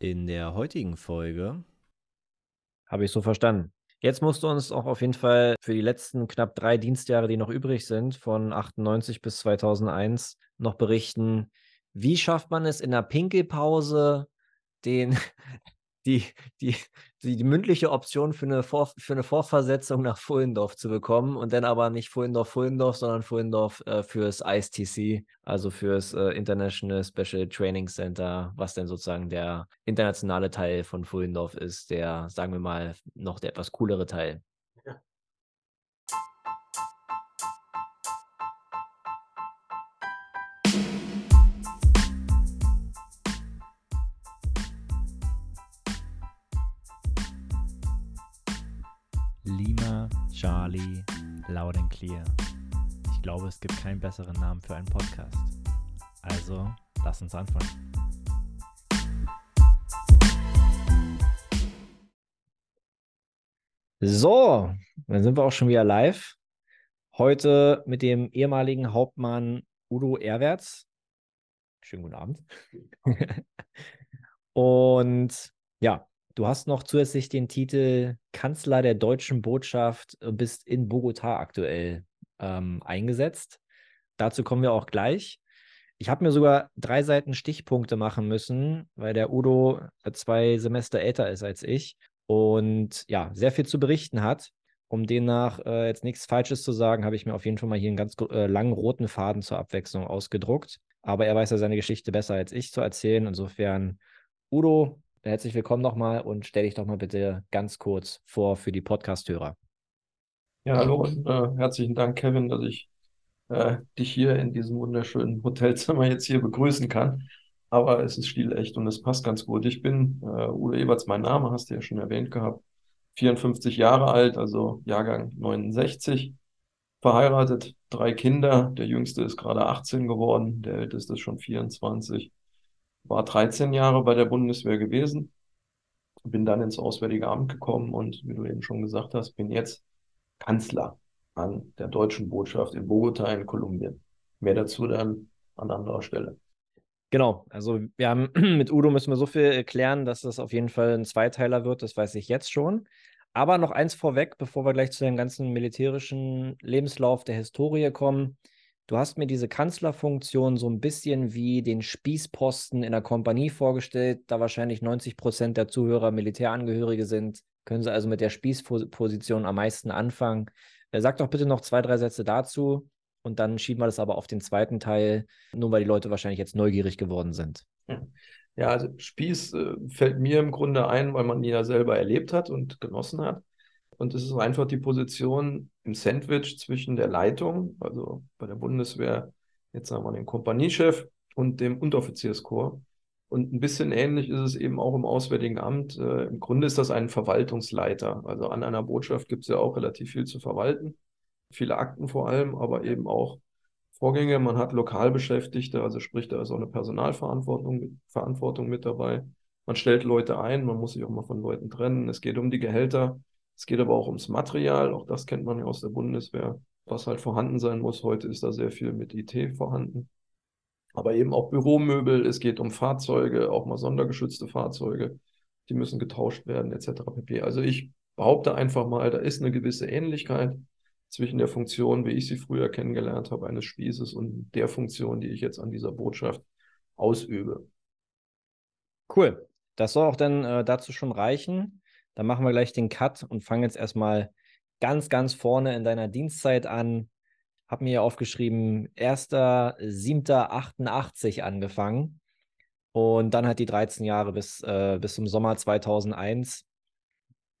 In der heutigen Folge habe ich so verstanden. Jetzt musst du uns auch auf jeden Fall für die letzten knapp drei Dienstjahre, die noch übrig sind, von 98 bis 2001, noch berichten, wie schafft man es in der Pinkelpause, den, die, die, die, die mündliche Option für eine, Vor, für eine Vorversetzung nach Fullendorf zu bekommen und dann aber nicht Fullendorf-Fullendorf, sondern Fullendorf äh, fürs ISTC, also fürs äh, International Special Training Center, was denn sozusagen der internationale Teil von Fullendorf ist, der, sagen wir mal, noch der etwas coolere Teil. Charlie, Loud and Clear. Ich glaube, es gibt keinen besseren Namen für einen Podcast. Also, lass uns anfangen. So, dann sind wir auch schon wieder live. Heute mit dem ehemaligen Hauptmann Udo Erwärts. Schönen guten Abend. Und ja, Du hast noch zusätzlich den Titel Kanzler der deutschen Botschaft und bist in Bogotá aktuell ähm, eingesetzt. Dazu kommen wir auch gleich. Ich habe mir sogar drei Seiten Stichpunkte machen müssen, weil der Udo zwei Semester älter ist als ich und ja, sehr viel zu berichten hat. Um demnach äh, jetzt nichts Falsches zu sagen, habe ich mir auf jeden Fall mal hier einen ganz äh, langen roten Faden zur Abwechslung ausgedruckt. Aber er weiß ja seine Geschichte besser als ich zu erzählen. Insofern, Udo, Herzlich willkommen nochmal und stell dich doch mal bitte ganz kurz vor für die Podcast-Hörer. Ja, hallo und äh, herzlichen Dank, Kevin, dass ich äh, dich hier in diesem wunderschönen Hotelzimmer jetzt hier begrüßen kann. Aber es ist stilecht und es passt ganz gut. Ich bin äh, Udo Eberts, mein Name, hast du ja schon erwähnt gehabt. 54 Jahre alt, also Jahrgang 69, verheiratet, drei Kinder. Der jüngste ist gerade 18 geworden, der älteste ist schon 24 war 13 Jahre bei der Bundeswehr gewesen, bin dann ins Auswärtige Amt gekommen und wie du eben schon gesagt hast, bin jetzt Kanzler an der deutschen Botschaft in Bogota in Kolumbien. Mehr dazu dann an anderer Stelle. Genau, also wir haben mit Udo müssen wir so viel erklären, dass das auf jeden Fall ein Zweiteiler wird, das weiß ich jetzt schon. Aber noch eins vorweg, bevor wir gleich zu dem ganzen militärischen Lebenslauf der Historie kommen. Du hast mir diese Kanzlerfunktion so ein bisschen wie den Spießposten in der Kompanie vorgestellt, da wahrscheinlich 90 Prozent der Zuhörer Militärangehörige sind. Können Sie also mit der Spießposition am meisten anfangen? Äh, sag doch bitte noch zwei, drei Sätze dazu und dann schieben wir das aber auf den zweiten Teil, nur weil die Leute wahrscheinlich jetzt neugierig geworden sind. Ja, also Spieß äh, fällt mir im Grunde ein, weil man ihn ja selber erlebt hat und genossen hat. Und es ist einfach die Position im Sandwich zwischen der Leitung, also bei der Bundeswehr, jetzt sagen wir den Kompaniechef und dem Unteroffizierskorps. Und ein bisschen ähnlich ist es eben auch im Auswärtigen Amt. Äh, Im Grunde ist das ein Verwaltungsleiter. Also an einer Botschaft gibt es ja auch relativ viel zu verwalten. Viele Akten vor allem, aber eben auch Vorgänge. Man hat Lokalbeschäftigte, also sprich, da ist auch eine Personalverantwortung Verantwortung mit dabei. Man stellt Leute ein, man muss sich auch mal von Leuten trennen. Es geht um die Gehälter. Es geht aber auch ums Material, auch das kennt man ja aus der Bundeswehr, was halt vorhanden sein muss. Heute ist da sehr viel mit IT vorhanden. Aber eben auch Büromöbel, es geht um Fahrzeuge, auch mal sondergeschützte Fahrzeuge, die müssen getauscht werden, etc. pp. Also ich behaupte einfach mal, da ist eine gewisse Ähnlichkeit zwischen der Funktion, wie ich sie früher kennengelernt habe, eines Spießes und der Funktion, die ich jetzt an dieser Botschaft ausübe. Cool. Das soll auch dann äh, dazu schon reichen. Dann machen wir gleich den Cut und fangen jetzt erstmal ganz, ganz vorne in deiner Dienstzeit an. Hab mir aufgeschrieben, 1.7.88 angefangen und dann halt die 13 Jahre bis, äh, bis zum Sommer 2001.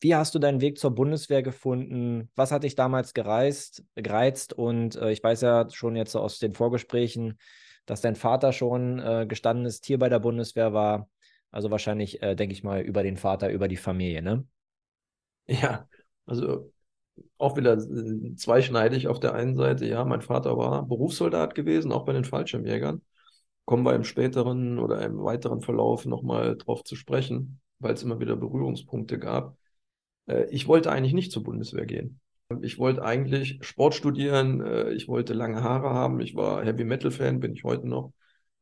Wie hast du deinen Weg zur Bundeswehr gefunden? Was hat dich damals gereist, gereizt? Und äh, ich weiß ja schon jetzt aus den Vorgesprächen, dass dein Vater schon äh, gestandenes Tier bei der Bundeswehr war. Also wahrscheinlich, äh, denke ich mal, über den Vater, über die Familie, ne? Ja, also auch wieder äh, zweischneidig auf der einen Seite. Ja, mein Vater war Berufssoldat gewesen, auch bei den Fallschirmjägern. Kommen wir im späteren oder im weiteren Verlauf nochmal drauf zu sprechen, weil es immer wieder Berührungspunkte gab. Äh, ich wollte eigentlich nicht zur Bundeswehr gehen. Ich wollte eigentlich Sport studieren, äh, ich wollte lange Haare haben, ich war Heavy Metal Fan, bin ich heute noch.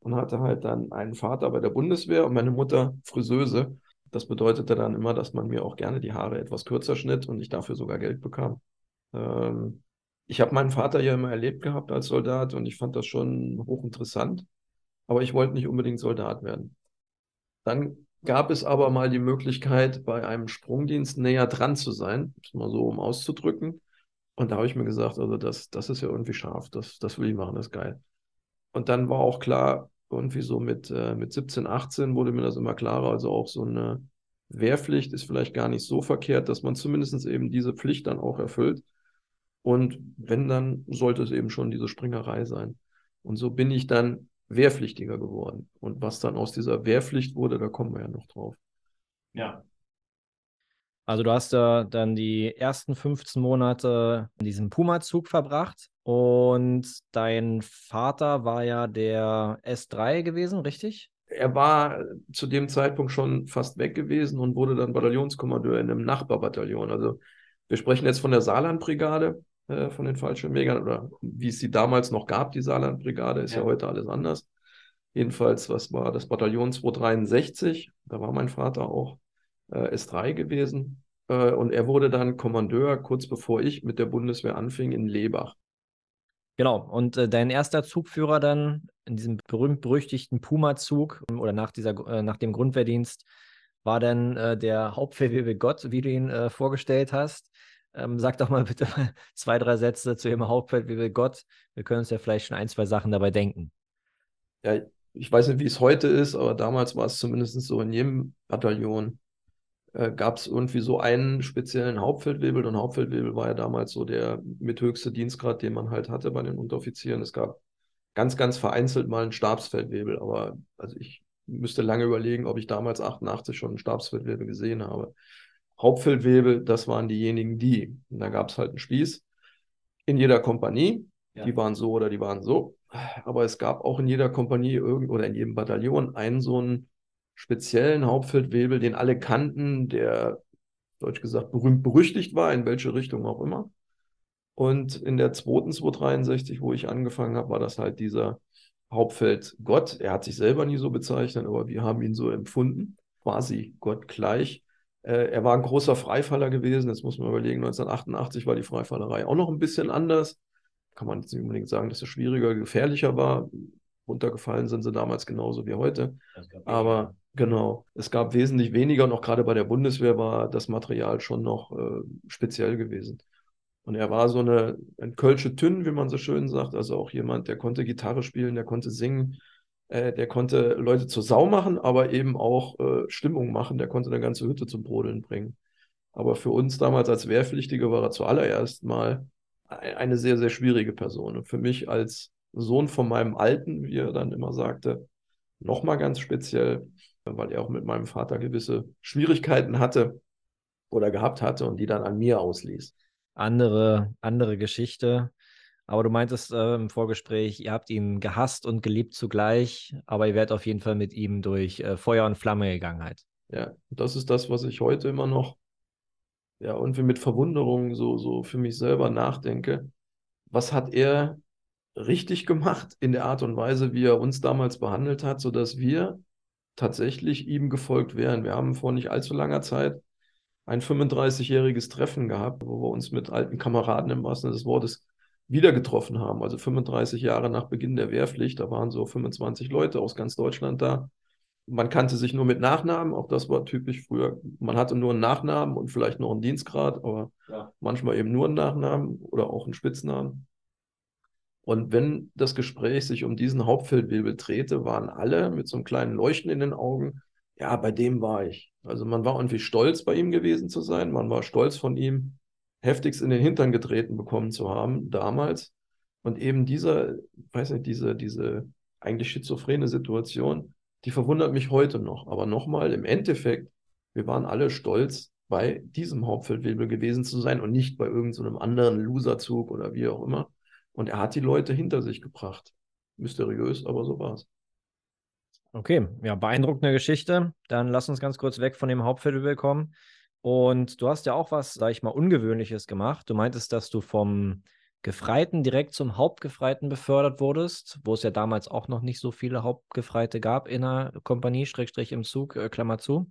Und hatte halt dann einen Vater bei der Bundeswehr und meine Mutter Friseuse. Das bedeutete dann immer, dass man mir auch gerne die Haare etwas kürzer schnitt und ich dafür sogar Geld bekam. Ähm, ich habe meinen Vater ja immer erlebt gehabt als Soldat und ich fand das schon hochinteressant, aber ich wollte nicht unbedingt Soldat werden. Dann gab es aber mal die Möglichkeit, bei einem Sprungdienst näher dran zu sein, mal so um auszudrücken. Und da habe ich mir gesagt, also das, das ist ja irgendwie scharf, das, das will ich machen, das ist geil. Und dann war auch klar, irgendwie so mit, äh, mit 17, 18 wurde mir das immer klarer, also auch so eine Wehrpflicht ist vielleicht gar nicht so verkehrt, dass man zumindest eben diese Pflicht dann auch erfüllt. Und wenn, dann sollte es eben schon diese Springerei sein. Und so bin ich dann Wehrpflichtiger geworden. Und was dann aus dieser Wehrpflicht wurde, da kommen wir ja noch drauf. Ja. Also du hast da dann die ersten 15 Monate in diesem Puma-Zug verbracht und dein Vater war ja der S3 gewesen, richtig? Er war zu dem Zeitpunkt schon fast weg gewesen und wurde dann Bataillonskommandeur in einem Nachbarbataillon. Also wir sprechen jetzt von der Saarlandbrigade, äh, von den Fallschirmjägern oder wie es sie damals noch gab, die Saarlandbrigade, ist ja. ja heute alles anders. Jedenfalls, was war das Bataillon 263? Da war mein Vater auch äh, S3 gewesen. Äh, und er wurde dann Kommandeur, kurz bevor ich mit der Bundeswehr anfing, in Lebach. Genau, und äh, dein erster Zugführer dann in diesem berühmt-berüchtigten Puma-Zug oder nach, dieser, äh, nach dem Grundwehrdienst war dann äh, der Hauptfeldwebel Gott, wie du ihn äh, vorgestellt hast. Ähm, sag doch mal bitte zwei, drei Sätze zu ihrem Hauptfeldwebel Gott. Wir können uns ja vielleicht schon ein, zwei Sachen dabei denken. Ja, ich weiß nicht, wie es heute ist, aber damals war es zumindest so in jedem Bataillon äh, gab es irgendwie so einen speziellen Hauptfeldwebel und Hauptfeldwebel war ja damals so der mithöchste Dienstgrad, den man halt hatte bei den Unteroffizieren. Es gab ganz, ganz vereinzelt mal einen Stabsfeldwebel, aber also ich müsste lange überlegen, ob ich damals 88 schon einen Stabsfeldwebel gesehen habe. Hauptfeldwebel, das waren diejenigen, die. Und da gab es halt einen Spieß in jeder Kompanie. Ja. Die waren so oder die waren so. Aber es gab auch in jeder Kompanie irgend oder in jedem Bataillon einen so einen speziellen Hauptfeldwebel, den alle kannten, der, deutsch gesagt, berühmt berüchtigt war, in welche Richtung auch immer. Und in der zweiten 263, wo ich angefangen habe, war das halt dieser Hauptfeldgott. Er hat sich selber nie so bezeichnet, aber wir haben ihn so empfunden, quasi Gott gleich. Äh, er war ein großer Freifaller gewesen. Jetzt muss man überlegen, 1988 war die Freifallerei auch noch ein bisschen anders. Kann man jetzt nicht unbedingt sagen, dass es schwieriger, gefährlicher war. Runtergefallen sind sie damals genauso wie heute. Aber Genau. Es gab wesentlich weniger und auch gerade bei der Bundeswehr war das Material schon noch äh, speziell gewesen. Und er war so eine, ein Kölsche Tünn, wie man so schön sagt, also auch jemand, der konnte Gitarre spielen, der konnte singen, äh, der konnte Leute zur Sau machen, aber eben auch äh, Stimmung machen, der konnte eine ganze Hütte zum Brodeln bringen. Aber für uns damals als Wehrpflichtige war er zuallererst mal eine sehr, sehr schwierige Person. Und für mich als Sohn von meinem Alten, wie er dann immer sagte, nochmal ganz speziell, weil er auch mit meinem Vater gewisse Schwierigkeiten hatte oder gehabt hatte und die dann an mir ausließ. Andere, andere Geschichte. Aber du meintest äh, im Vorgespräch, ihr habt ihn gehasst und geliebt zugleich, aber ihr werdet auf jeden Fall mit ihm durch äh, Feuer und Flamme gegangen halt. Ja, das ist das, was ich heute immer noch, ja, und wie mit Verwunderung so, so für mich selber nachdenke. Was hat er richtig gemacht in der Art und Weise, wie er uns damals behandelt hat, sodass wir tatsächlich ihm gefolgt wären. Wir haben vor nicht allzu langer Zeit ein 35-jähriges Treffen gehabt, wo wir uns mit alten Kameraden im wahrsten Sinne des Wortes wieder getroffen haben. Also 35 Jahre nach Beginn der Wehrpflicht, da waren so 25 Leute aus ganz Deutschland da. Man kannte sich nur mit Nachnamen, auch das war typisch früher. Man hatte nur einen Nachnamen und vielleicht noch einen Dienstgrad, aber ja. manchmal eben nur einen Nachnamen oder auch einen Spitznamen. Und wenn das Gespräch sich um diesen Hauptfeldwebel drehte, waren alle mit so einem kleinen Leuchten in den Augen, ja, bei dem war ich. Also man war irgendwie stolz, bei ihm gewesen zu sein. Man war stolz von ihm, heftigst in den Hintern getreten bekommen zu haben, damals. Und eben diese, weiß nicht, diese, diese eigentlich schizophrene Situation, die verwundert mich heute noch. Aber nochmal, im Endeffekt, wir waren alle stolz, bei diesem Hauptfeldwebel gewesen zu sein und nicht bei irgendeinem so anderen Loserzug oder wie auch immer. Und er hat die Leute hinter sich gebracht. Mysteriös, aber so war es. Okay, ja, beeindruckende Geschichte. Dann lass uns ganz kurz weg von dem Hauptfestival kommen. Und du hast ja auch was, sag ich mal, Ungewöhnliches gemacht. Du meintest, dass du vom Gefreiten direkt zum Hauptgefreiten befördert wurdest, wo es ja damals auch noch nicht so viele Hauptgefreite gab in der Kompanie, Schrägstrich im Zug, äh, Klammer zu.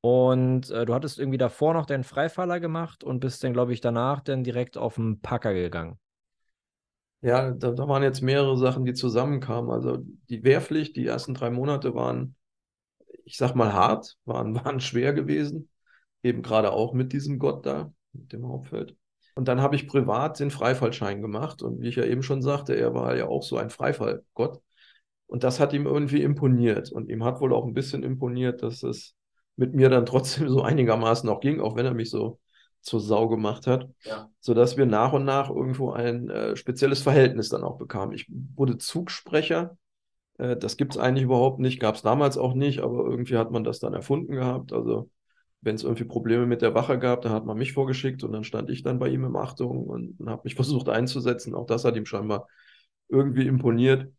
Und äh, du hattest irgendwie davor noch deinen Freifaller gemacht und bist dann, glaube ich, danach dann direkt auf den Packer gegangen. Ja, da, da waren jetzt mehrere Sachen, die zusammenkamen. Also die Wehrpflicht, die ersten drei Monate waren, ich sag mal, hart, waren, waren schwer gewesen. Eben gerade auch mit diesem Gott da, mit dem Hauptfeld. Und dann habe ich privat den Freifallschein gemacht. Und wie ich ja eben schon sagte, er war ja auch so ein Freifallgott. Und das hat ihm irgendwie imponiert. Und ihm hat wohl auch ein bisschen imponiert, dass es mit mir dann trotzdem so einigermaßen auch ging, auch wenn er mich so zur Sau gemacht hat, ja. sodass wir nach und nach irgendwo ein äh, spezielles Verhältnis dann auch bekamen. Ich wurde Zugsprecher. Äh, das gibt es eigentlich überhaupt nicht, gab es damals auch nicht, aber irgendwie hat man das dann erfunden gehabt. Also wenn es irgendwie Probleme mit der Wache gab, dann hat man mich vorgeschickt und dann stand ich dann bei ihm im Achtung und, und habe mich versucht einzusetzen. Auch das hat ihm scheinbar irgendwie imponiert.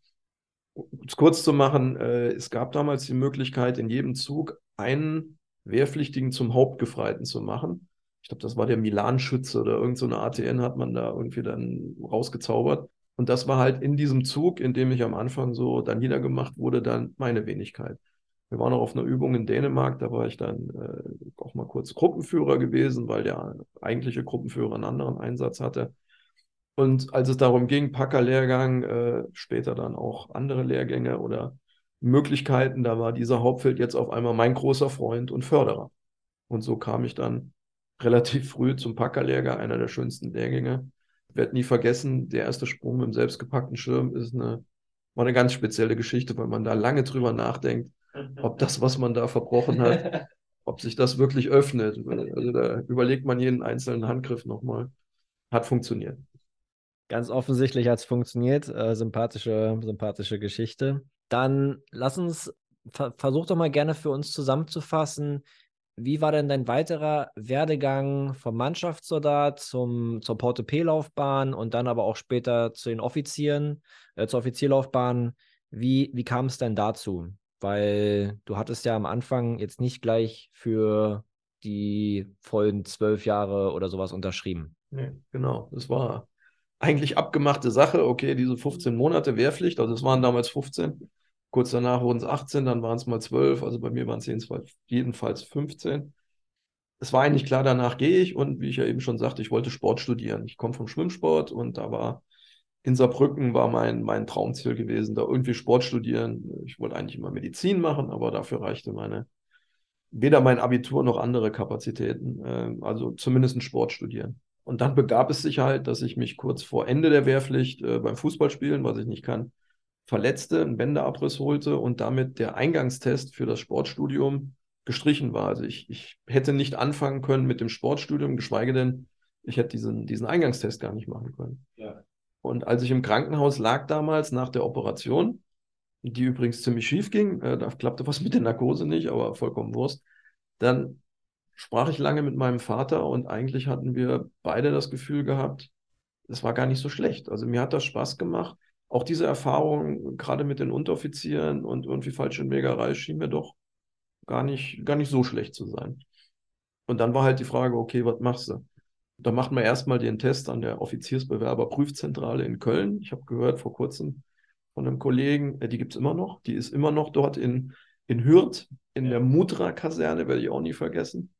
Um es kurz zu machen, äh, es gab damals die Möglichkeit, in jedem Zug einen Wehrpflichtigen zum Hauptgefreiten zu machen. Ich glaube, das war der Milan-Schütze oder irgendeine so ATN hat man da irgendwie dann rausgezaubert. Und das war halt in diesem Zug, in dem ich am Anfang so dann niedergemacht wurde, dann meine Wenigkeit. Wir waren auch auf einer Übung in Dänemark, da war ich dann äh, auch mal kurz Gruppenführer gewesen, weil der eigentliche Gruppenführer einen anderen Einsatz hatte. Und als es darum ging, Packer-Lehrgang, äh, später dann auch andere Lehrgänge oder Möglichkeiten, da war dieser Hauptfeld jetzt auf einmal mein großer Freund und Förderer. Und so kam ich dann relativ früh zum Packerlehrgang, einer der schönsten Lehrgänge. Ich werde nie vergessen, der erste Sprung mit dem selbstgepackten Schirm ist eine, war eine ganz spezielle Geschichte, weil man da lange drüber nachdenkt, ob das, was man da verbrochen hat, ob sich das wirklich öffnet. Also da überlegt man jeden einzelnen Handgriff nochmal. Hat funktioniert. Ganz offensichtlich hat es funktioniert. Äh, sympathische, sympathische Geschichte. Dann lass uns, ver versuch doch mal gerne für uns zusammenzufassen, wie war denn dein weiterer Werdegang vom Mannschaftssoldat zum, zur Porte-P-Laufbahn und dann aber auch später zu den Offizieren, äh, zur Offizierlaufbahn? Wie, wie kam es denn dazu? Weil du hattest ja am Anfang jetzt nicht gleich für die vollen zwölf Jahre oder sowas unterschrieben. Nee, genau. Das war eigentlich abgemachte Sache. Okay, diese 15 Monate Wehrpflicht, also es waren damals 15. Kurz danach wurden es 18, dann waren es mal 12, also bei mir waren es jedenfalls 15. Es war eigentlich klar, danach gehe ich und wie ich ja eben schon sagte, ich wollte Sport studieren. Ich komme vom Schwimmsport und da war in Saarbrücken war mein, mein Traumziel gewesen, da irgendwie Sport studieren. Ich wollte eigentlich immer Medizin machen, aber dafür reichte meine, weder mein Abitur noch andere Kapazitäten, äh, also zumindest ein Sport studieren. Und dann begab es sich halt, dass ich mich kurz vor Ende der Wehrpflicht äh, beim Fußballspielen, was ich nicht kann, verletzte, einen Bändeabriss holte und damit der Eingangstest für das Sportstudium gestrichen war. Also ich, ich hätte nicht anfangen können mit dem Sportstudium, geschweige denn, ich hätte diesen, diesen Eingangstest gar nicht machen können. Ja. Und als ich im Krankenhaus lag damals nach der Operation, die übrigens ziemlich schief ging, äh, da klappte was mit der Narkose nicht, aber vollkommen Wurst, dann sprach ich lange mit meinem Vater und eigentlich hatten wir beide das Gefühl gehabt, es war gar nicht so schlecht. Also mir hat das Spaß gemacht auch diese Erfahrung, gerade mit den Unteroffizieren und irgendwie Fallschirmjägerei, schien mir doch gar nicht, gar nicht so schlecht zu sein. Und dann war halt die Frage, okay, was machst du? Da macht man erstmal den Test an der Offiziersbewerberprüfzentrale in Köln. Ich habe gehört vor kurzem von einem Kollegen, äh, die gibt es immer noch, die ist immer noch dort in, in Hürth, in der Mudra-Kaserne, werde ich auch nie vergessen.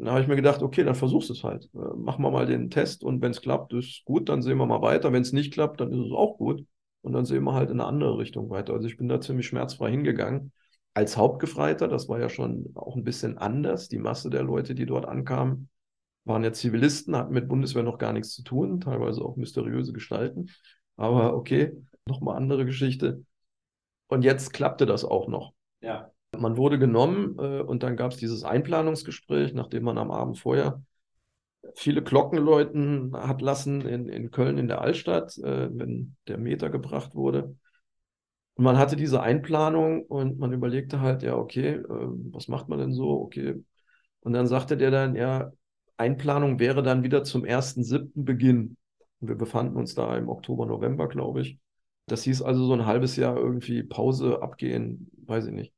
Dann habe ich mir gedacht, okay, dann versuchst du es halt. Äh, machen wir mal den Test und wenn es klappt, ist gut, dann sehen wir mal weiter. Wenn es nicht klappt, dann ist es auch gut. Und dann sehen wir halt in eine andere Richtung weiter. Also ich bin da ziemlich schmerzfrei hingegangen. Als Hauptgefreiter, das war ja schon auch ein bisschen anders. Die Masse der Leute, die dort ankamen, waren ja Zivilisten, hatten mit Bundeswehr noch gar nichts zu tun, teilweise auch mysteriöse Gestalten. Aber okay, nochmal andere Geschichte. Und jetzt klappte das auch noch. Ja. Man wurde genommen äh, und dann gab es dieses Einplanungsgespräch, nachdem man am Abend vorher viele Glocken läuten hat lassen in, in Köln in der Altstadt, äh, wenn der Meter gebracht wurde. Und man hatte diese Einplanung und man überlegte halt, ja, okay, äh, was macht man denn so? Okay. Und dann sagte der dann, ja, Einplanung wäre dann wieder zum 1.7. Beginn. Und wir befanden uns da im Oktober, November, glaube ich. Das hieß also so ein halbes Jahr irgendwie Pause abgehen, weiß ich nicht.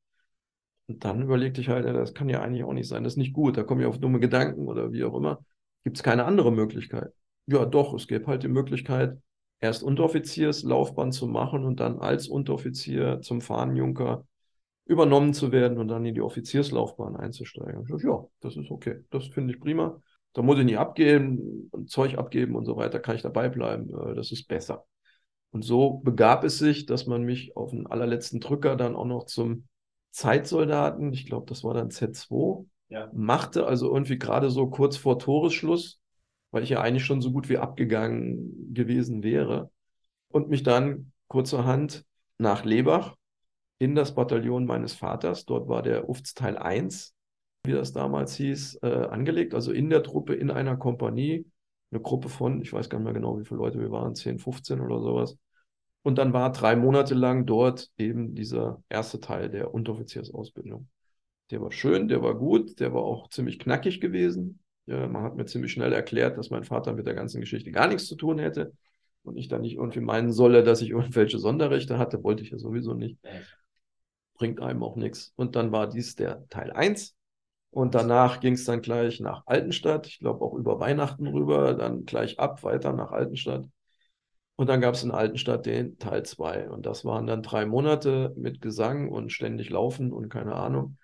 Und dann überlegte ich halt, das kann ja eigentlich auch nicht sein, das ist nicht gut, da komme ich auf dumme Gedanken oder wie auch immer. Gibt es keine andere Möglichkeit? ja, doch, es gäbe halt die Möglichkeit, erst Unteroffizierslaufbahn zu machen und dann als Unteroffizier zum Fahnenjunker übernommen zu werden und dann in die Offizierslaufbahn einzusteigen. Ich, ja, das ist okay. Das finde ich prima. Da muss ich nicht abgeben, Zeug abgeben und so weiter, kann ich dabei bleiben. Äh, das ist besser. Und so begab es sich, dass man mich auf den allerletzten Drücker dann auch noch zum Zeitsoldaten, ich glaube, das war dann Z2, ja. machte, also irgendwie gerade so kurz vor Toresschluss, weil ich ja eigentlich schon so gut wie abgegangen gewesen wäre. Und mich dann kurzerhand nach Lebach in das Bataillon meines Vaters, dort war der UFZ Teil 1, wie das damals hieß, äh, angelegt, also in der Truppe, in einer Kompanie, eine Gruppe von, ich weiß gar nicht mehr genau, wie viele Leute wir waren, 10, 15 oder sowas. Und dann war drei Monate lang dort eben dieser erste Teil der Unteroffiziersausbildung. Der war schön, der war gut, der war auch ziemlich knackig gewesen. Ja, man hat mir ziemlich schnell erklärt, dass mein Vater mit der ganzen Geschichte gar nichts zu tun hätte und ich dann nicht irgendwie meinen solle, dass ich irgendwelche Sonderrechte hatte, wollte ich ja sowieso nicht. Bringt einem auch nichts. Und dann war dies der Teil 1 und danach ging es dann gleich nach Altenstadt, ich glaube auch über Weihnachten rüber, dann gleich ab, weiter nach Altenstadt. Und dann gab es in Altenstadt den Teil 2. Und das waren dann drei Monate mit Gesang und ständig Laufen und keine Ahnung.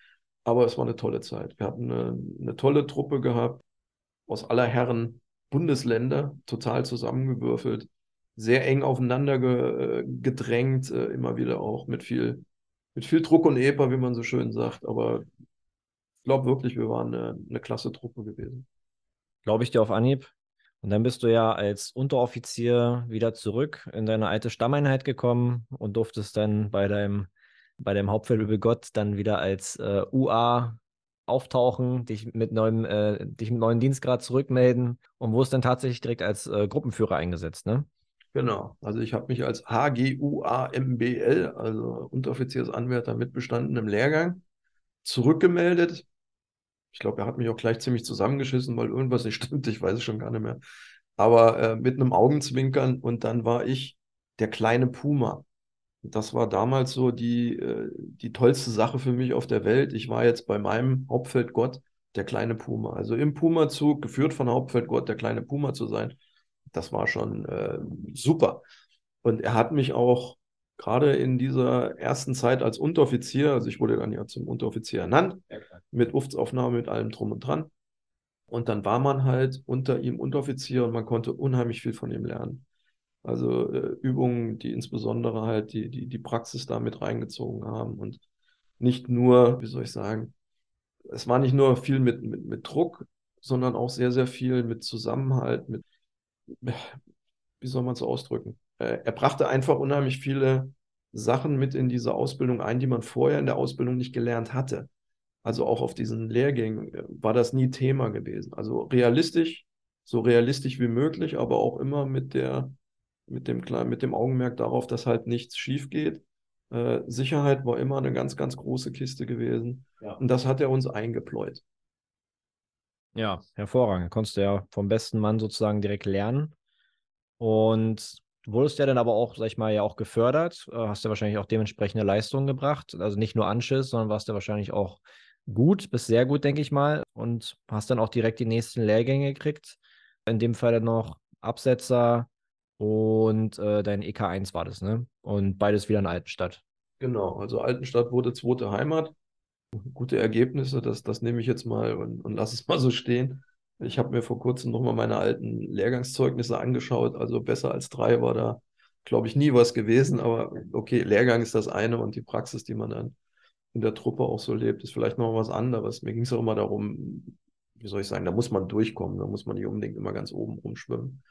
Aber es war eine tolle Zeit. Wir hatten eine, eine tolle Truppe gehabt aus aller Herren Bundesländer, total zusammengewürfelt, sehr eng aufeinander ge, äh, gedrängt, äh, immer wieder auch mit viel, mit viel Druck und Eper, wie man so schön sagt. Aber glaube wirklich, wir waren eine, eine klasse Truppe gewesen. Glaube ich dir auf Anhieb. Und dann bist du ja als Unteroffizier wieder zurück in deine alte Stammeinheit gekommen und durftest dann bei deinem, bei deinem Hauptfeldwebel Gott dann wieder als äh, UA auftauchen, dich mit neuem, äh, dich mit neuen Dienstgrad zurückmelden und es dann tatsächlich direkt als äh, Gruppenführer eingesetzt, ne? Genau, also ich habe mich als HGUAMBL, also Unteroffiziersanwärter mitbestanden im Lehrgang, zurückgemeldet ich glaube, er hat mich auch gleich ziemlich zusammengeschissen, weil irgendwas nicht stimmt. Ich weiß es schon gar nicht mehr. Aber äh, mit einem Augenzwinkern und dann war ich der kleine Puma. Das war damals so die, äh, die tollste Sache für mich auf der Welt. Ich war jetzt bei meinem Hauptfeldgott der kleine Puma. Also im Puma-Zug, geführt von Hauptfeldgott, der kleine Puma zu sein, das war schon äh, super. Und er hat mich auch gerade in dieser ersten Zeit als Unteroffizier, also ich wurde dann ja zum Unteroffizier ernannt, mit UFTS-Aufnahme, mit allem drum und dran. Und dann war man halt unter ihm Unteroffizier und man konnte unheimlich viel von ihm lernen. Also äh, Übungen, die insbesondere halt die, die, die Praxis da mit reingezogen haben und nicht nur, wie soll ich sagen, es war nicht nur viel mit, mit, mit Druck, sondern auch sehr, sehr viel mit Zusammenhalt, mit, wie soll man es ausdrücken? Äh, er brachte einfach unheimlich viele Sachen mit in diese Ausbildung ein, die man vorher in der Ausbildung nicht gelernt hatte. Also auch auf diesen Lehrgängen äh, war das nie Thema gewesen. Also realistisch, so realistisch wie möglich, aber auch immer mit der, mit dem, mit dem Augenmerk darauf, dass halt nichts schief geht. Äh, Sicherheit war immer eine ganz, ganz große Kiste gewesen. Ja. Und das hat er uns eingepläut. Ja, hervorragend. Konntest du ja vom besten Mann sozusagen direkt lernen. Und Du wurdest ja dann aber auch, sag ich mal, ja auch gefördert, äh, hast ja wahrscheinlich auch dementsprechende Leistungen gebracht. Also nicht nur Anschiss, sondern warst ja wahrscheinlich auch gut, bis sehr gut, denke ich mal. Und hast dann auch direkt die nächsten Lehrgänge gekriegt. In dem Fall dann noch Absetzer und äh, dein EK1 war das, ne? Und beides wieder in Altenstadt. Genau, also Altenstadt wurde zweite Heimat. Gute Ergebnisse, das, das nehme ich jetzt mal und, und lass es mal so stehen. Ich habe mir vor kurzem nochmal meine alten Lehrgangszeugnisse angeschaut. Also besser als drei war da, glaube ich, nie was gewesen. Aber okay, Lehrgang ist das eine und die Praxis, die man dann in der Truppe auch so lebt, ist vielleicht noch was anderes. Mir ging es auch immer darum, wie soll ich sagen, da muss man durchkommen, da muss man nicht unbedingt immer ganz oben rumschwimmen.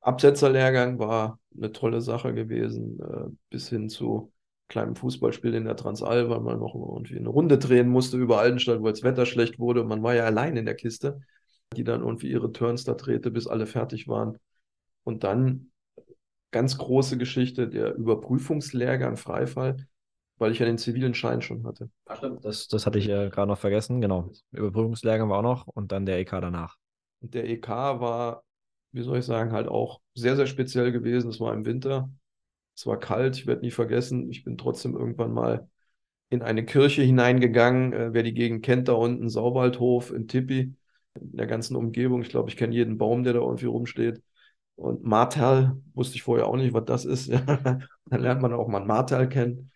Absetzerlehrgang war eine tolle Sache gewesen, äh, bis hin zu kleinem Fußballspiel in der Transall, weil man noch irgendwie eine Runde drehen musste über Altenstadt, weil das Wetter schlecht wurde und man war ja allein in der Kiste die dann irgendwie ihre Turns da drehte, bis alle fertig waren. Und dann ganz große Geschichte, der Überprüfungslehrgang Freifall, weil ich ja den zivilen Schein schon hatte. Ach, stimmt. Das, das hatte ich äh, gerade noch vergessen, genau. Überprüfungslehrgang war auch noch und dann der EK danach. Und der EK war, wie soll ich sagen, halt auch sehr, sehr speziell gewesen. Es war im Winter. Es war kalt, ich werde nie vergessen. Ich bin trotzdem irgendwann mal in eine Kirche hineingegangen. Äh, wer die Gegend kennt, da unten, Sauwaldhof in Tippi in der ganzen Umgebung. Ich glaube, ich kenne jeden Baum, der da irgendwie rumsteht. Und Martal wusste ich vorher auch nicht, was das ist. dann lernt man auch mal Martal kennen.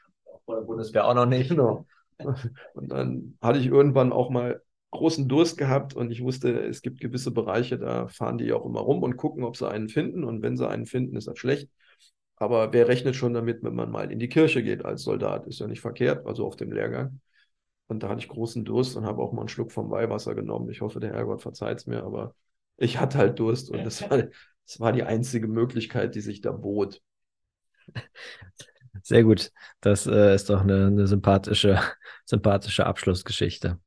Vor der Bundeswehr auch noch nicht. Genau. Und dann hatte ich irgendwann auch mal großen Durst gehabt und ich wusste, es gibt gewisse Bereiche, da fahren die auch immer rum und gucken, ob sie einen finden. Und wenn sie einen finden, ist das schlecht. Aber wer rechnet schon damit, wenn man mal in die Kirche geht als Soldat? Ist ja nicht verkehrt, also auf dem Lehrgang. Und da hatte ich großen Durst und habe auch mal einen Schluck vom Weihwasser genommen. Ich hoffe, der Herrgott verzeiht es mir, aber ich hatte halt Durst und das war, das war die einzige Möglichkeit, die sich da bot. Sehr gut. Das äh, ist doch eine, eine, sympathische, sympathische Abschlussgeschichte.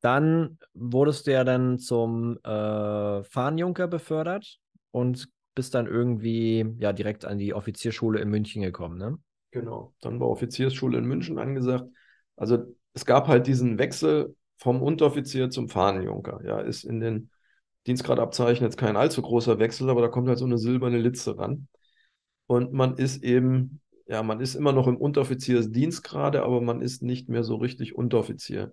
Dann wurdest du ja dann zum äh, Fahnenjunker befördert und bist dann irgendwie ja direkt an die Offizierschule in München gekommen, ne? Genau. Dann war Offiziersschule in München angesagt. Also es gab halt diesen Wechsel vom Unteroffizier zum Fahnenjunker. Ja, ist in den Dienstgradabzeichen jetzt kein allzu großer Wechsel, aber da kommt halt so eine silberne Litze ran. Und man ist eben, ja, man ist immer noch im Unteroffiziersdienst gerade, aber man ist nicht mehr so richtig Unteroffizier.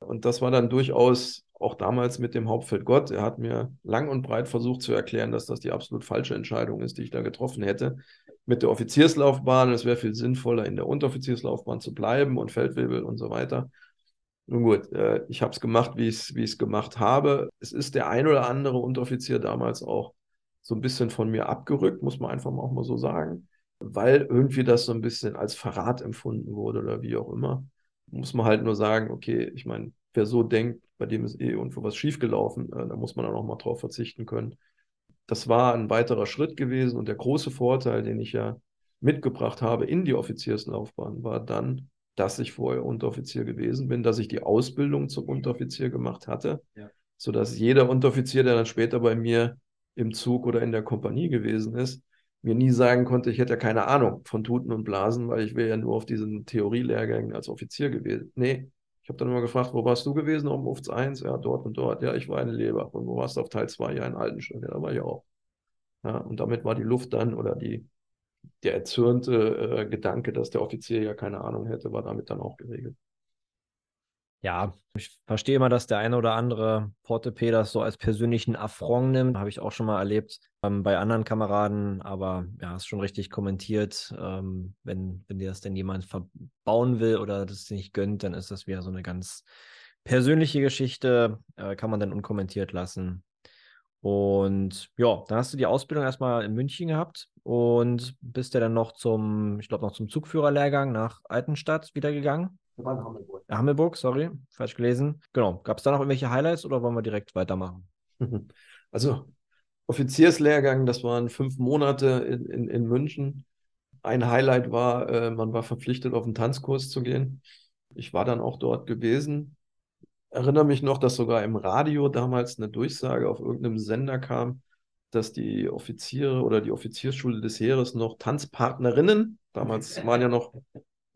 Und das war dann durchaus auch damals mit dem Hauptfeld Gott. Er hat mir lang und breit versucht zu erklären, dass das die absolut falsche Entscheidung ist, die ich da getroffen hätte. Mit der Offizierslaufbahn, es wäre viel sinnvoller, in der Unteroffizierslaufbahn zu bleiben und Feldwebel und so weiter. Nun gut, äh, ich habe es gemacht, wie ich es gemacht habe. Es ist der ein oder andere Unteroffizier damals auch so ein bisschen von mir abgerückt, muss man einfach auch mal so sagen, weil irgendwie das so ein bisschen als Verrat empfunden wurde oder wie auch immer. Muss man halt nur sagen, okay, ich meine, wer so denkt, bei dem ist eh irgendwo was schiefgelaufen, äh, da muss man dann auch mal drauf verzichten können. Das war ein weiterer Schritt gewesen und der große Vorteil, den ich ja mitgebracht habe in die Offizierslaufbahn, war dann, dass ich vorher Unteroffizier gewesen bin, dass ich die Ausbildung zum Unteroffizier gemacht hatte, ja. sodass jeder Unteroffizier, der dann später bei mir im Zug oder in der Kompanie gewesen ist, mir nie sagen konnte, ich hätte ja keine Ahnung von Tuten und Blasen, weil ich wäre ja nur auf diesen Theorielehrgängen als Offizier gewesen. Nee, ich habe dann immer gefragt, wo warst du gewesen auf Ufts 1? Ja, dort und dort. Ja, ich war in Leber. Und wo warst du auf Teil 2? Ja, in Altenstein. Ja, da war ich auch. Ja, und damit war die Luft dann oder die, der erzürnte äh, Gedanke, dass der Offizier ja keine Ahnung hätte, war damit dann auch geregelt. Ja, ich verstehe immer, dass der eine oder andere Portepee das so als persönlichen Affront nimmt. Habe ich auch schon mal erlebt ähm, bei anderen Kameraden, aber ja, ist schon richtig kommentiert. Ähm, wenn, wenn dir das denn jemand verbauen will oder das nicht gönnt, dann ist das wieder so eine ganz persönliche Geschichte, äh, kann man dann unkommentiert lassen. Und ja, dann hast du die Ausbildung erstmal in München gehabt und bist ja dann noch zum, ich glaube, noch zum Zugführerlehrgang nach Altenstadt wieder gegangen. War in Hammelburg. Hammelburg, sorry, falsch gelesen. Genau. Gab es da noch irgendwelche Highlights oder wollen wir direkt weitermachen? Also Offizierslehrgang, das waren fünf Monate in, in, in München. Ein Highlight war, äh, man war verpflichtet, auf einen Tanzkurs zu gehen. Ich war dann auch dort gewesen. Erinnere mich noch, dass sogar im Radio damals eine Durchsage auf irgendeinem Sender kam, dass die Offiziere oder die Offiziersschule des Heeres noch Tanzpartnerinnen, damals waren ja noch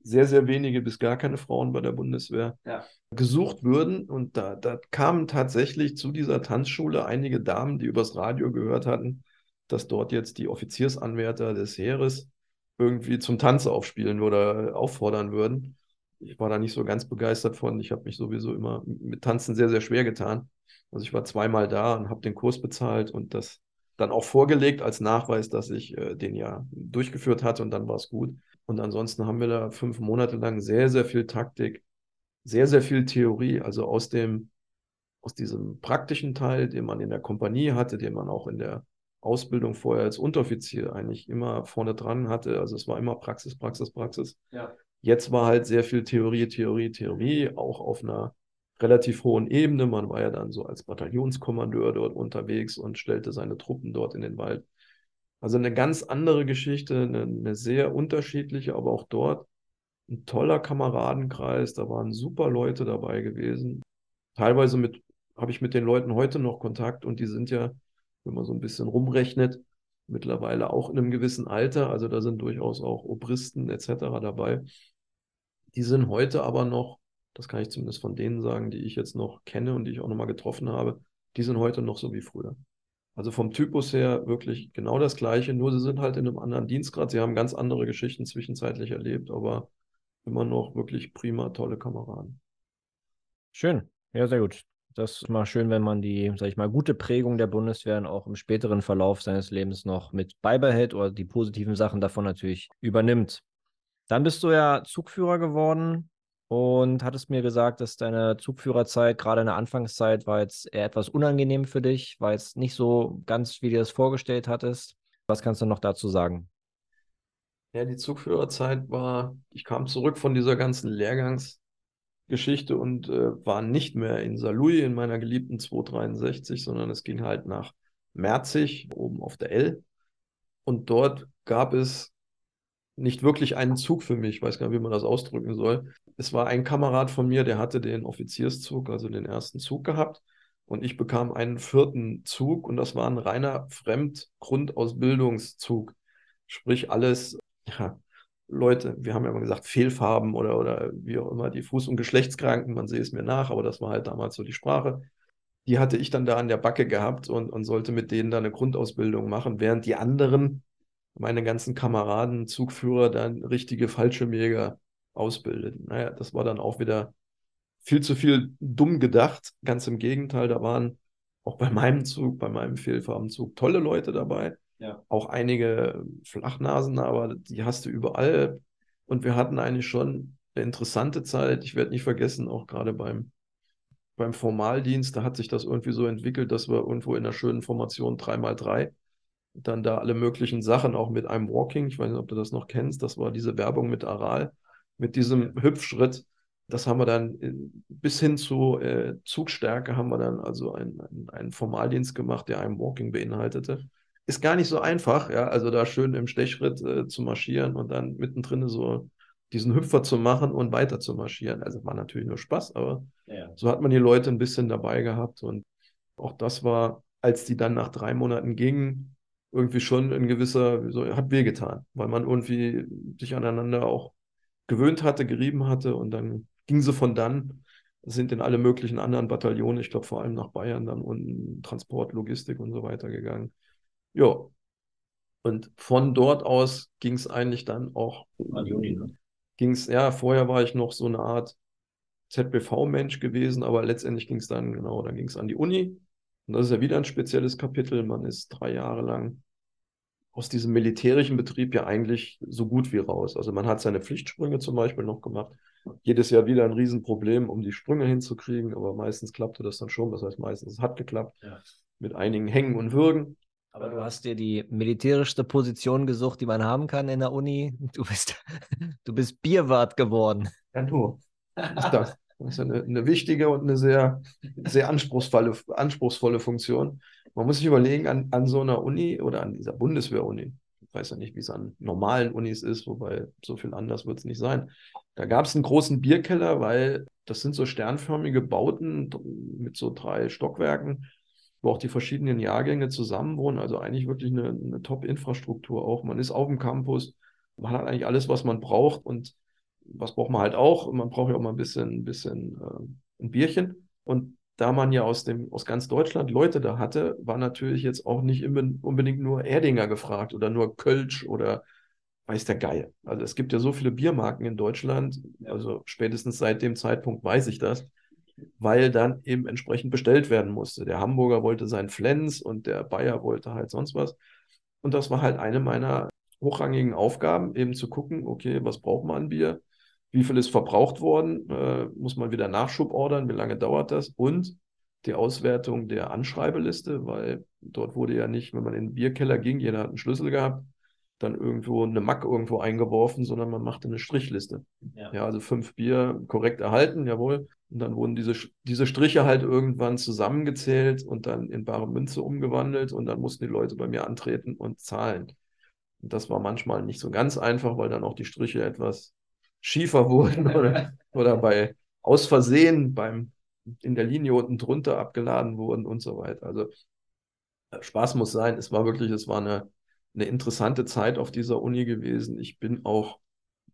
sehr, sehr wenige bis gar keine Frauen bei der Bundeswehr ja. gesucht würden. Und da, da kamen tatsächlich zu dieser Tanzschule einige Damen, die übers Radio gehört hatten, dass dort jetzt die Offiziersanwärter des Heeres irgendwie zum Tanz aufspielen oder auffordern würden. Ich war da nicht so ganz begeistert von. Ich habe mich sowieso immer mit Tanzen sehr, sehr schwer getan. Also ich war zweimal da und habe den Kurs bezahlt und das dann auch vorgelegt als Nachweis, dass ich äh, den ja durchgeführt hatte und dann war es gut. Und ansonsten haben wir da fünf Monate lang sehr, sehr viel Taktik, sehr, sehr viel Theorie, also aus dem, aus diesem praktischen Teil, den man in der Kompanie hatte, den man auch in der Ausbildung vorher als Unteroffizier eigentlich immer vorne dran hatte. Also es war immer Praxis, Praxis, Praxis. Ja. Jetzt war halt sehr viel Theorie, Theorie, Theorie, auch auf einer relativ hohen Ebene. Man war ja dann so als Bataillonskommandeur dort unterwegs und stellte seine Truppen dort in den Wald. Also eine ganz andere Geschichte, eine, eine sehr unterschiedliche, aber auch dort ein toller Kameradenkreis. Da waren super Leute dabei gewesen. Teilweise mit, habe ich mit den Leuten heute noch Kontakt und die sind ja, wenn man so ein bisschen rumrechnet, mittlerweile auch in einem gewissen Alter. Also da sind durchaus auch Obristen etc. dabei. Die sind heute aber noch, das kann ich zumindest von denen sagen, die ich jetzt noch kenne und die ich auch noch mal getroffen habe, die sind heute noch so wie früher. Also vom Typus her wirklich genau das Gleiche, nur sie sind halt in einem anderen Dienstgrad. Sie haben ganz andere Geschichten zwischenzeitlich erlebt, aber immer noch wirklich prima, tolle Kameraden. Schön, ja, sehr gut. Das ist mal schön, wenn man die, sag ich mal, gute Prägung der Bundeswehren auch im späteren Verlauf seines Lebens noch mit beibehält oder die positiven Sachen davon natürlich übernimmt. Dann bist du ja Zugführer geworden und hattest mir gesagt, dass deine Zugführerzeit, gerade in der Anfangszeit, war jetzt eher etwas unangenehm für dich, war jetzt nicht so ganz, wie du das vorgestellt hattest. Was kannst du noch dazu sagen? Ja, die Zugführerzeit war, ich kam zurück von dieser ganzen Lehrgangsgeschichte und äh, war nicht mehr in Saarlouis in meiner geliebten 263, sondern es ging halt nach Merzig, oben auf der L. Und dort gab es nicht wirklich einen Zug für mich, ich weiß gar nicht, wie man das ausdrücken soll. Es war ein Kamerad von mir, der hatte den Offizierszug, also den ersten Zug gehabt. Und ich bekam einen vierten Zug und das war ein reiner Fremdgrundausbildungszug. Sprich, alles, ja, Leute, wir haben ja immer gesagt, Fehlfarben oder, oder wie auch immer, die Fuß- und Geschlechtskranken, man sehe es mir nach, aber das war halt damals so die Sprache. Die hatte ich dann da an der Backe gehabt und, und sollte mit denen da eine Grundausbildung machen, während die anderen meine ganzen Kameraden, Zugführer, dann richtige Fallschirmjäger ausbildeten. Naja, das war dann auch wieder viel zu viel dumm gedacht. Ganz im Gegenteil, da waren auch bei meinem Zug, bei meinem Fehlfarbenzug tolle Leute dabei. Ja. Auch einige Flachnasen, aber die hast du überall. Und wir hatten eigentlich schon eine interessante Zeit. Ich werde nicht vergessen, auch gerade beim, beim Formaldienst, da hat sich das irgendwie so entwickelt, dass wir irgendwo in einer schönen Formation 3x3 dann da alle möglichen Sachen, auch mit einem Walking, ich weiß nicht, ob du das noch kennst, das war diese Werbung mit Aral, mit diesem Hüpfschritt, das haben wir dann bis hin zu äh, Zugstärke haben wir dann also einen, einen Formaldienst gemacht, der einen Walking beinhaltete. Ist gar nicht so einfach, ja, also da schön im Stechschritt äh, zu marschieren und dann mittendrin so diesen Hüpfer zu machen und weiter zu marschieren. Also war natürlich nur Spaß, aber ja. so hat man die Leute ein bisschen dabei gehabt und auch das war, als die dann nach drei Monaten gingen, irgendwie schon ein gewisser, so, hat wehgetan, weil man irgendwie sich aneinander auch gewöhnt hatte, gerieben hatte und dann ging sie von dann, sind in alle möglichen anderen Bataillone, ich glaube vor allem nach Bayern dann und Transport, Logistik und so weiter gegangen. Ja. Und von dort aus ging es eigentlich dann auch. An Juni, ne? Ging es, ja, vorher war ich noch so eine Art ZBV-Mensch gewesen, aber letztendlich ging es dann, genau, dann ging es an die Uni und das ist ja wieder ein spezielles Kapitel. Man ist drei Jahre lang aus diesem militärischen Betrieb ja eigentlich so gut wie raus. Also man hat seine Pflichtsprünge zum Beispiel noch gemacht. Jedes Jahr wieder ein Riesenproblem, um die Sprünge hinzukriegen, aber meistens klappte das dann schon. Das heißt, meistens es hat geklappt. Ja. Mit einigen Hängen und Würgen. Aber du hast dir die militärischste Position gesucht, die man haben kann in der Uni. Du bist, du bist Bierwart geworden. Ja, du. Ich dachte, das ist eine, eine wichtige und eine sehr, sehr anspruchsvolle, anspruchsvolle Funktion. Man muss sich überlegen, an, an so einer Uni oder an dieser Bundeswehr-Uni, ich weiß ja nicht, wie es an normalen Unis ist, wobei so viel anders wird es nicht sein. Da gab es einen großen Bierkeller, weil das sind so sternförmige Bauten mit so drei Stockwerken, wo auch die verschiedenen Jahrgänge zusammen wohnen. Also eigentlich wirklich eine, eine Top-Infrastruktur auch. Man ist auf dem Campus, man hat eigentlich alles, was man braucht und was braucht man halt auch? Man braucht ja auch mal ein bisschen, ein bisschen äh, ein Bierchen. Und da man ja aus, dem, aus ganz Deutschland Leute da hatte, war natürlich jetzt auch nicht unbedingt nur Erdinger gefragt oder nur Kölsch oder weiß der Geier. Also es gibt ja so viele Biermarken in Deutschland, also spätestens seit dem Zeitpunkt weiß ich das, weil dann eben entsprechend bestellt werden musste. Der Hamburger wollte sein Flens und der Bayer wollte halt sonst was. Und das war halt eine meiner hochrangigen Aufgaben, eben zu gucken, okay, was braucht man an Bier? Wie viel ist verbraucht worden, äh, muss man wieder Nachschub ordern, wie lange dauert das und die Auswertung der Anschreibeliste, weil dort wurde ja nicht, wenn man in den Bierkeller ging, jeder hat einen Schlüssel gehabt, dann irgendwo eine Mack irgendwo eingeworfen, sondern man machte eine Strichliste. Ja, ja also fünf Bier korrekt erhalten, jawohl. Und dann wurden diese, diese Striche halt irgendwann zusammengezählt und dann in bare Münze umgewandelt und dann mussten die Leute bei mir antreten und zahlen. Und das war manchmal nicht so ganz einfach, weil dann auch die Striche etwas schiefer wurden oder, oder bei aus Versehen beim in der Linie unten drunter abgeladen wurden und so weiter. Also äh, Spaß muss sein. Es war wirklich, es war eine, eine interessante Zeit auf dieser Uni gewesen. Ich bin auch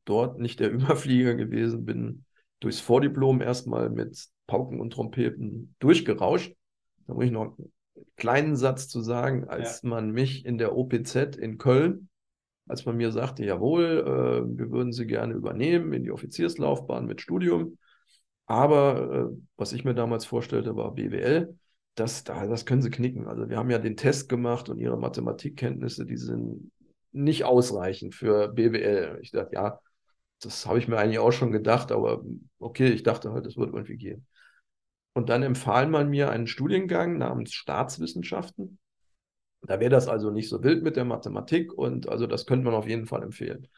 dort nicht der Überflieger gewesen, bin durchs Vordiplom erstmal mit Pauken und Trompeten durchgerauscht. Da muss ich noch einen kleinen Satz zu sagen, als ja. man mich in der OPZ in Köln als man mir sagte, jawohl, äh, wir würden Sie gerne übernehmen in die Offizierslaufbahn mit Studium. Aber äh, was ich mir damals vorstellte, war BWL. Das, das können sie knicken. Also wir haben ja den Test gemacht und ihre Mathematikkenntnisse, die sind nicht ausreichend für BWL. Ich dachte, ja, das habe ich mir eigentlich auch schon gedacht, aber okay, ich dachte halt, es wird irgendwie gehen. Und dann empfahl man mir einen Studiengang namens Staatswissenschaften. Da wäre das also nicht so wild mit der Mathematik und also das könnte man auf jeden Fall empfehlen.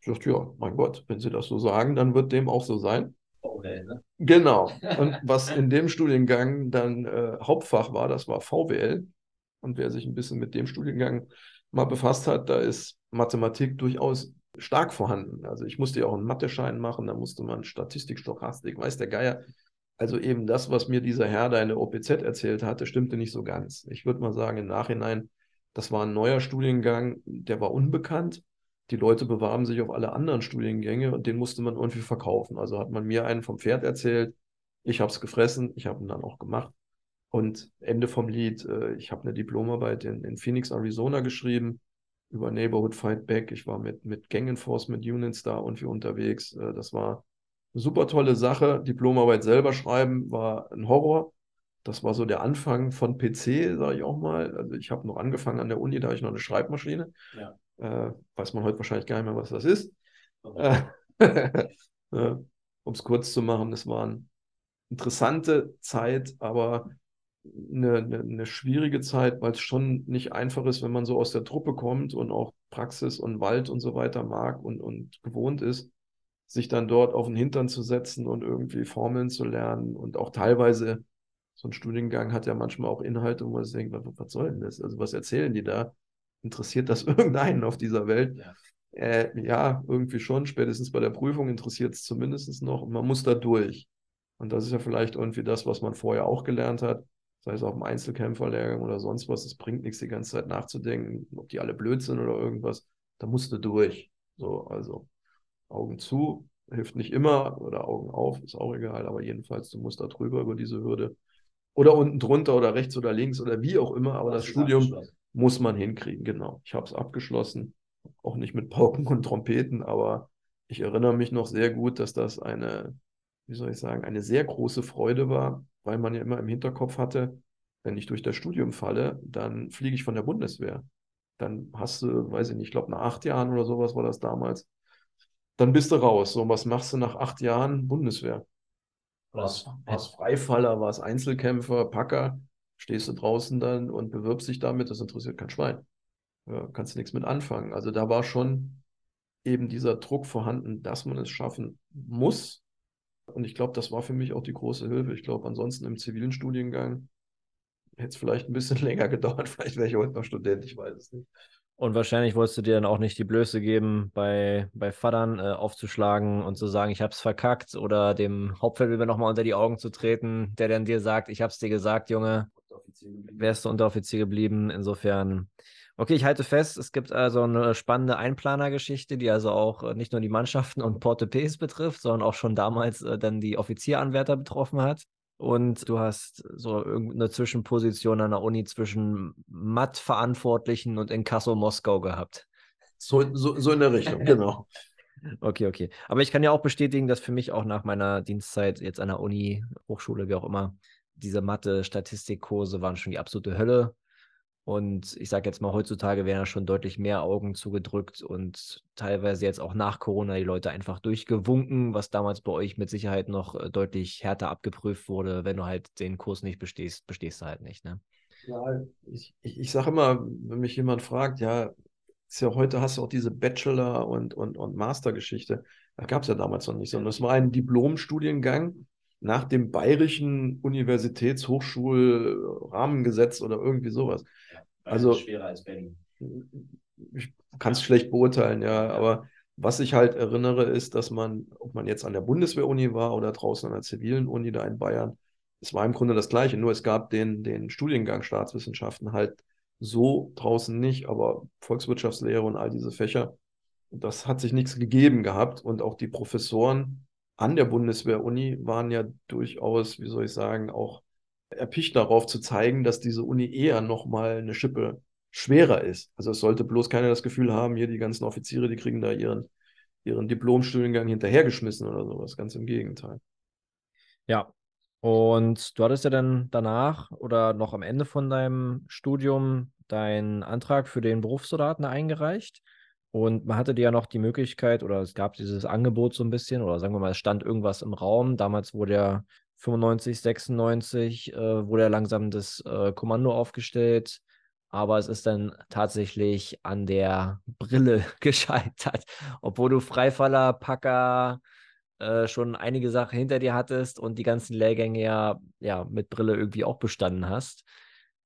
Ich dachte, ja, mein Gott, wenn Sie das so sagen, dann wird dem auch so sein. VWL, ne? Genau. Und was in dem Studiengang dann äh, Hauptfach war, das war VWL. Und wer sich ein bisschen mit dem Studiengang mal befasst hat, da ist Mathematik durchaus stark vorhanden. Also ich musste ja auch einen Matheschein machen, da musste man Statistik, Stochastik, weiß der Geier. Also eben das, was mir dieser Herr da in der OPZ erzählt hatte, stimmte nicht so ganz. Ich würde mal sagen, im Nachhinein, das war ein neuer Studiengang, der war unbekannt. Die Leute bewarben sich auf alle anderen Studiengänge und den musste man irgendwie verkaufen. Also hat man mir einen vom Pferd erzählt, ich habe es gefressen, ich habe ihn dann auch gemacht. Und Ende vom Lied, äh, ich habe eine Diplomarbeit in, in Phoenix, Arizona geschrieben über Neighborhood Fight Back. Ich war mit, mit Gang Enforcement Units da wir unterwegs. Äh, das war super tolle Sache. Diplomarbeit selber schreiben war ein Horror. Das war so der Anfang von PC, sage ich auch mal. Also ich habe noch angefangen an der Uni, da habe ich noch eine Schreibmaschine. Ja. Äh, weiß man heute wahrscheinlich gar nicht mehr, was das ist. Äh, um es kurz zu machen, es war eine interessante Zeit, aber eine, eine, eine schwierige Zeit, weil es schon nicht einfach ist, wenn man so aus der Truppe kommt und auch Praxis und Wald und so weiter mag und, und gewohnt ist, sich dann dort auf den Hintern zu setzen und irgendwie Formeln zu lernen und auch teilweise so ein Studiengang hat ja manchmal auch Inhalte, wo man sich denkt, was, was soll denn das? Also was erzählen die da? Interessiert das irgendeinen auf dieser Welt? Ja. Äh, ja, irgendwie schon. Spätestens bei der Prüfung interessiert es zumindest noch. Und man muss da durch. Und das ist ja vielleicht irgendwie das, was man vorher auch gelernt hat sei es auf dem Einzelkämpferlehrgang oder sonst was, es bringt nichts, die ganze Zeit nachzudenken, ob die alle blöd sind oder irgendwas. Da musst du durch. So, also Augen zu, hilft nicht immer, oder Augen auf, ist auch egal, aber jedenfalls, du musst da drüber über diese Hürde. Oder unten drunter oder rechts oder links oder wie auch immer, aber das, das Studium muss man hinkriegen, genau. Ich habe es abgeschlossen, auch nicht mit Pauken und Trompeten, aber ich erinnere mich noch sehr gut, dass das eine, wie soll ich sagen, eine sehr große Freude war, weil man ja immer im Hinterkopf hatte, wenn ich durch das Studium falle, dann fliege ich von der Bundeswehr. Dann hast du, weiß ich nicht, ich glaube nach acht Jahren oder sowas war das damals, dann bist du raus. So, was machst du nach acht Jahren Bundeswehr? Was, was Freifaller, was Einzelkämpfer, Packer, stehst du draußen dann und bewirbst dich damit, das interessiert kein Schwein. Ja, kannst du nichts mit anfangen. Also da war schon eben dieser Druck vorhanden, dass man es schaffen muss, und ich glaube, das war für mich auch die große Hilfe. Ich glaube, ansonsten im zivilen Studiengang hätte es vielleicht ein bisschen länger gedauert. Vielleicht wäre ich heute noch Student, ich weiß es nicht. Und wahrscheinlich wolltest du dir dann auch nicht die Blöße geben, bei, bei Vatern äh, aufzuschlagen und zu sagen, ich habe es verkackt oder dem Hauptfeldwebel nochmal unter die Augen zu treten, der dann dir sagt, ich habe es dir gesagt, Junge, wärst du Unteroffizier geblieben. Insofern Okay, ich halte fest, es gibt also eine spannende Einplanergeschichte, die also auch äh, nicht nur die Mannschaften und Porte-Ps betrifft, sondern auch schon damals äh, dann die Offizieranwärter betroffen hat. Und du hast so irgendeine Zwischenposition an der Uni zwischen Matt-Verantwortlichen und Inkasso Moskau gehabt. So, so, so in der Richtung, genau. Okay, okay. Aber ich kann ja auch bestätigen, dass für mich auch nach meiner Dienstzeit jetzt an der Uni, Hochschule, wie auch immer, diese Mathe-Statistikkurse waren schon die absolute Hölle. Und ich sage jetzt mal, heutzutage werden ja schon deutlich mehr Augen zugedrückt und teilweise jetzt auch nach Corona die Leute einfach durchgewunken, was damals bei euch mit Sicherheit noch äh, deutlich härter abgeprüft wurde. Wenn du halt den Kurs nicht bestehst, bestehst du halt nicht. Ne? Ja, ich, ich, ich sage immer, wenn mich jemand fragt, ja, ist ja heute hast du auch diese Bachelor- und, und, und Master-Geschichte. Da gab es ja damals noch nicht, sondern es war ein Diplom-Studiengang nach dem bayerischen Universitätshochschulrahmengesetz oder irgendwie sowas. Also schwerer als Berlin. Ich kann es schlecht beurteilen, ja, aber was ich halt erinnere, ist, dass man, ob man jetzt an der Bundeswehr-Uni war oder draußen an der zivilen Uni da in Bayern, es war im Grunde das Gleiche, nur es gab den, den Studiengang Staatswissenschaften halt so draußen nicht, aber Volkswirtschaftslehre und all diese Fächer, das hat sich nichts gegeben gehabt und auch die Professoren an der Bundeswehr-Uni waren ja durchaus, wie soll ich sagen, auch erpicht darauf zu zeigen, dass diese Uni eher nochmal eine Schippe schwerer ist. Also es sollte bloß keiner das Gefühl haben, hier die ganzen Offiziere, die kriegen da ihren, ihren Diplomstudiengang hinterhergeschmissen oder sowas. Ganz im Gegenteil. Ja. Und du hattest ja dann danach oder noch am Ende von deinem Studium deinen Antrag für den Berufssoldaten eingereicht. Und man hatte ja noch die Möglichkeit, oder es gab dieses Angebot so ein bisschen, oder sagen wir mal, es stand irgendwas im Raum. Damals wurde ja 95, 96, äh, wurde ja langsam das äh, Kommando aufgestellt. Aber es ist dann tatsächlich an der Brille gescheitert. Obwohl du Freifaller, Packer, äh, schon einige Sachen hinter dir hattest und die ganzen Lehrgänge ja, ja mit Brille irgendwie auch bestanden hast,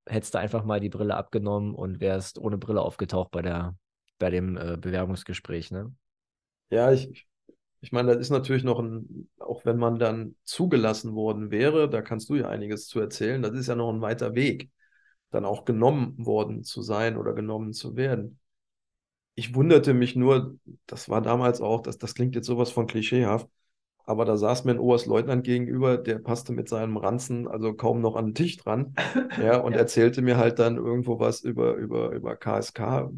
hättest du einfach mal die Brille abgenommen und wärst ohne Brille aufgetaucht bei der bei dem äh, Bewerbungsgespräch, ne? Ja, ich, ich meine, das ist natürlich noch ein, auch wenn man dann zugelassen worden wäre, da kannst du ja einiges zu erzählen, das ist ja noch ein weiter Weg, dann auch genommen worden zu sein oder genommen zu werden. Ich wunderte mich nur, das war damals auch, das, das klingt jetzt sowas von klischeehaft, aber da saß mir ein Oberstleutnant gegenüber, der passte mit seinem Ranzen also kaum noch an den Tisch dran, ja, und ja. erzählte mir halt dann irgendwo was über, über, über KSK,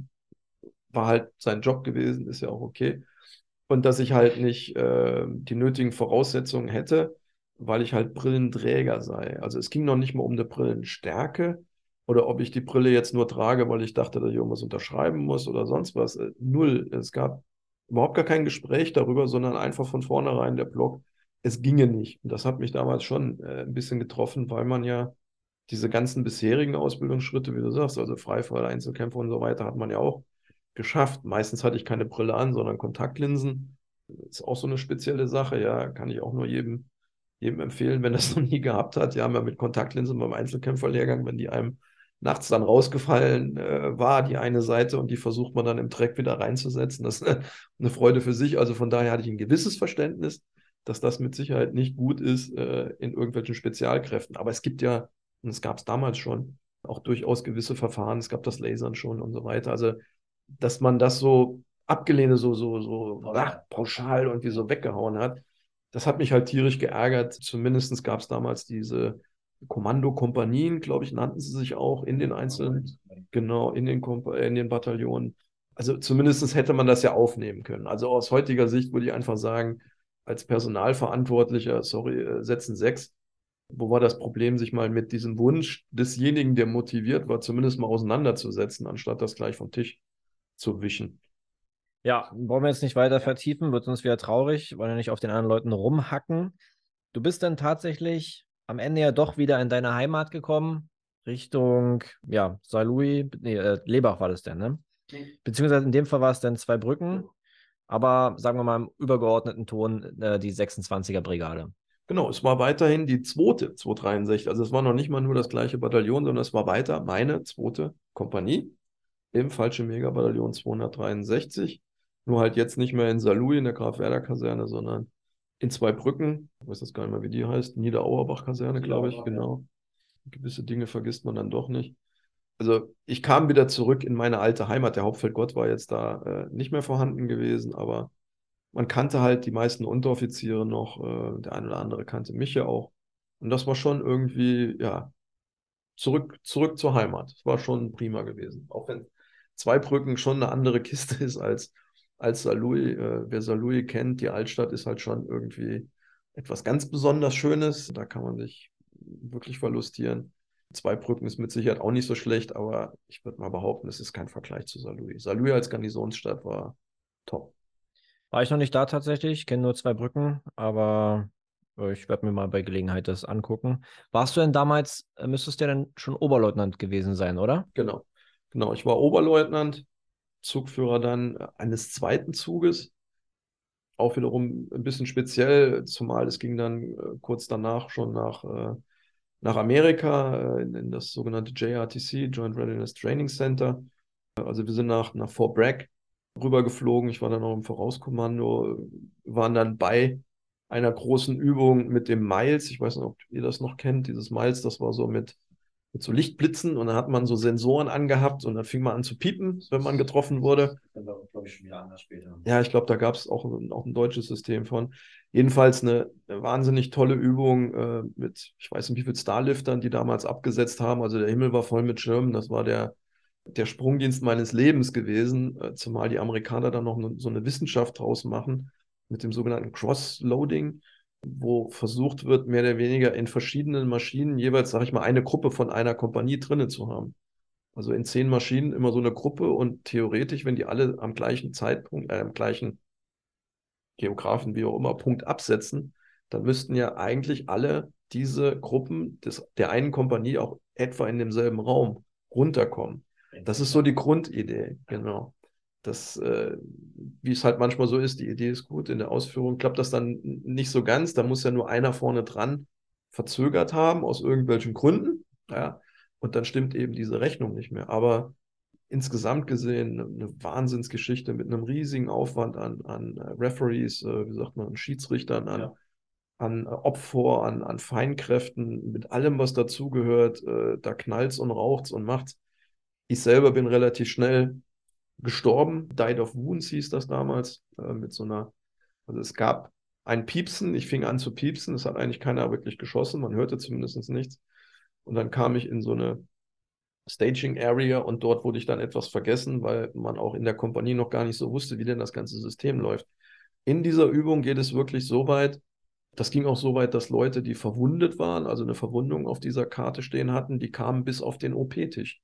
war halt sein Job gewesen, ist ja auch okay. Und dass ich halt nicht äh, die nötigen Voraussetzungen hätte, weil ich halt Brillenträger sei. Also es ging noch nicht mal um eine Brillenstärke oder ob ich die Brille jetzt nur trage, weil ich dachte, dass ich irgendwas unterschreiben muss oder sonst was. Äh, null. Es gab überhaupt gar kein Gespräch darüber, sondern einfach von vornherein der Block, es ginge nicht. Und das hat mich damals schon äh, ein bisschen getroffen, weil man ja diese ganzen bisherigen Ausbildungsschritte, wie du sagst, also Freifall, Einzelkämpfer und so weiter, hat man ja auch geschafft. Meistens hatte ich keine Brille an, sondern Kontaktlinsen. Ist auch so eine spezielle Sache, ja, kann ich auch nur jedem, jedem empfehlen, wenn das noch nie gehabt hat. Ja, mit Kontaktlinsen beim Einzelkämpferlehrgang, wenn die einem nachts dann rausgefallen äh, war, die eine Seite, und die versucht man dann im Dreck wieder reinzusetzen. Das ist eine, eine Freude für sich. Also von daher hatte ich ein gewisses Verständnis, dass das mit Sicherheit nicht gut ist äh, in irgendwelchen Spezialkräften. Aber es gibt ja, und es gab es damals schon, auch durchaus gewisse Verfahren. Es gab das Lasern schon und so weiter. Also dass man das so abgelehnt, so, so, so ach, pauschal irgendwie so weggehauen hat. Das hat mich halt tierisch geärgert. Zumindest gab es damals diese Kommandokompanien, glaube ich, nannten sie sich auch in den einzelnen, genau, in den, in den Bataillonen. Also zumindest hätte man das ja aufnehmen können. Also aus heutiger Sicht würde ich einfach sagen, als Personalverantwortlicher, sorry, äh, setzen sechs. Wo war das Problem, sich mal mit diesem Wunsch desjenigen, der motiviert war, zumindest mal auseinanderzusetzen, anstatt das gleich vom Tisch zu wischen. Ja, wollen wir jetzt nicht weiter vertiefen, wird uns wieder traurig, wollen ja nicht auf den anderen Leuten rumhacken. Du bist dann tatsächlich am Ende ja doch wieder in deine Heimat gekommen, Richtung, ja, Saarlouis, nee, äh, Lebach war das denn, ne? Beziehungsweise in dem Fall war es dann zwei Brücken, aber sagen wir mal im übergeordneten Ton äh, die 26er Brigade. Genau, es war weiterhin die zweite 263. Also es war noch nicht mal nur das gleiche Bataillon, sondern es war weiter meine zweite Kompanie im Fallschirmjägerbataillon 263. Nur halt jetzt nicht mehr in Saarlouis in der Graf-Werder-Kaserne, sondern in zwei Brücken. Ich weiß das gar nicht mehr, wie die heißt. Niederauerbach-Kaserne, glaube ich, genau. Gewisse Dinge vergisst man dann doch nicht. Also ich kam wieder zurück in meine alte Heimat. Der Hauptfeldgott war jetzt da äh, nicht mehr vorhanden gewesen, aber man kannte halt die meisten Unteroffiziere noch. Äh, der eine oder andere kannte mich ja auch. Und das war schon irgendwie, ja, zurück, zurück zur Heimat. Das war schon prima gewesen. Auch wenn Zweibrücken schon eine andere Kiste ist als, als Saarlouis. Äh, wer Saarlouis kennt, die Altstadt ist halt schon irgendwie etwas ganz besonders Schönes. Da kann man sich wirklich verlustieren. Zweibrücken ist mit Sicherheit auch nicht so schlecht, aber ich würde mal behaupten, es ist kein Vergleich zu Saarlouis. Saarlouis als Garnisonsstadt war top. War ich noch nicht da tatsächlich, ich kenne nur zwei Brücken, aber äh, ich werde mir mal bei Gelegenheit das angucken. Warst du denn damals, äh, müsstest du denn schon Oberleutnant gewesen sein, oder? Genau. Genau, ich war Oberleutnant, Zugführer dann eines zweiten Zuges. Auch wiederum ein bisschen speziell, zumal es ging dann äh, kurz danach schon nach, äh, nach Amerika, äh, in, in, das sogenannte JRTC, Joint Readiness Training Center. Also wir sind nach, nach Fort Bragg rübergeflogen. Ich war dann noch im Vorauskommando, waren dann bei einer großen Übung mit dem Miles. Ich weiß nicht, ob ihr das noch kennt. Dieses Miles, das war so mit mit so Lichtblitzen und dann hat man so Sensoren angehabt und dann fing man an zu piepen, wenn man getroffen wurde. War, glaube ich, schon wieder anders später. Ja, ich glaube, da gab es auch, auch ein deutsches System von. Jedenfalls eine, eine wahnsinnig tolle Übung äh, mit, ich weiß nicht, wie viele Starliftern die damals abgesetzt haben. Also der Himmel war voll mit Schirmen. Das war der, der Sprungdienst meines Lebens gewesen, äh, zumal die Amerikaner dann noch ne, so eine Wissenschaft draus machen mit dem sogenannten Cross-Loading wo versucht wird, mehr oder weniger in verschiedenen Maschinen jeweils, sage ich mal, eine Gruppe von einer Kompanie drinnen zu haben. Also in zehn Maschinen immer so eine Gruppe und theoretisch, wenn die alle am gleichen Zeitpunkt, äh, am gleichen Geografen, wie auch immer, Punkt absetzen, dann müssten ja eigentlich alle diese Gruppen des, der einen Kompanie auch etwa in demselben Raum runterkommen. Das ist so die Grundidee, genau. Das, äh, wie es halt manchmal so ist, die Idee ist gut, in der Ausführung klappt das dann nicht so ganz. Da muss ja nur einer vorne dran verzögert haben, aus irgendwelchen Gründen. Ja, und dann stimmt eben diese Rechnung nicht mehr. Aber insgesamt gesehen eine Wahnsinnsgeschichte mit einem riesigen Aufwand an, an äh, Referees, äh, wie sagt man, an Schiedsrichtern, an, ja. an äh, Opfer, an, an Feinkräften, mit allem, was dazugehört. Äh, da knallt's und raucht's und macht's. Ich selber bin relativ schnell gestorben. Died of Wounds hieß das damals, äh, mit so einer, also es gab ein Piepsen, ich fing an zu piepsen, es hat eigentlich keiner wirklich geschossen, man hörte zumindest nichts. Und dann kam ich in so eine Staging Area und dort wurde ich dann etwas vergessen, weil man auch in der Kompanie noch gar nicht so wusste, wie denn das ganze System läuft. In dieser Übung geht es wirklich so weit, das ging auch so weit, dass Leute, die verwundet waren, also eine Verwundung auf dieser Karte stehen hatten, die kamen bis auf den OP-Tisch.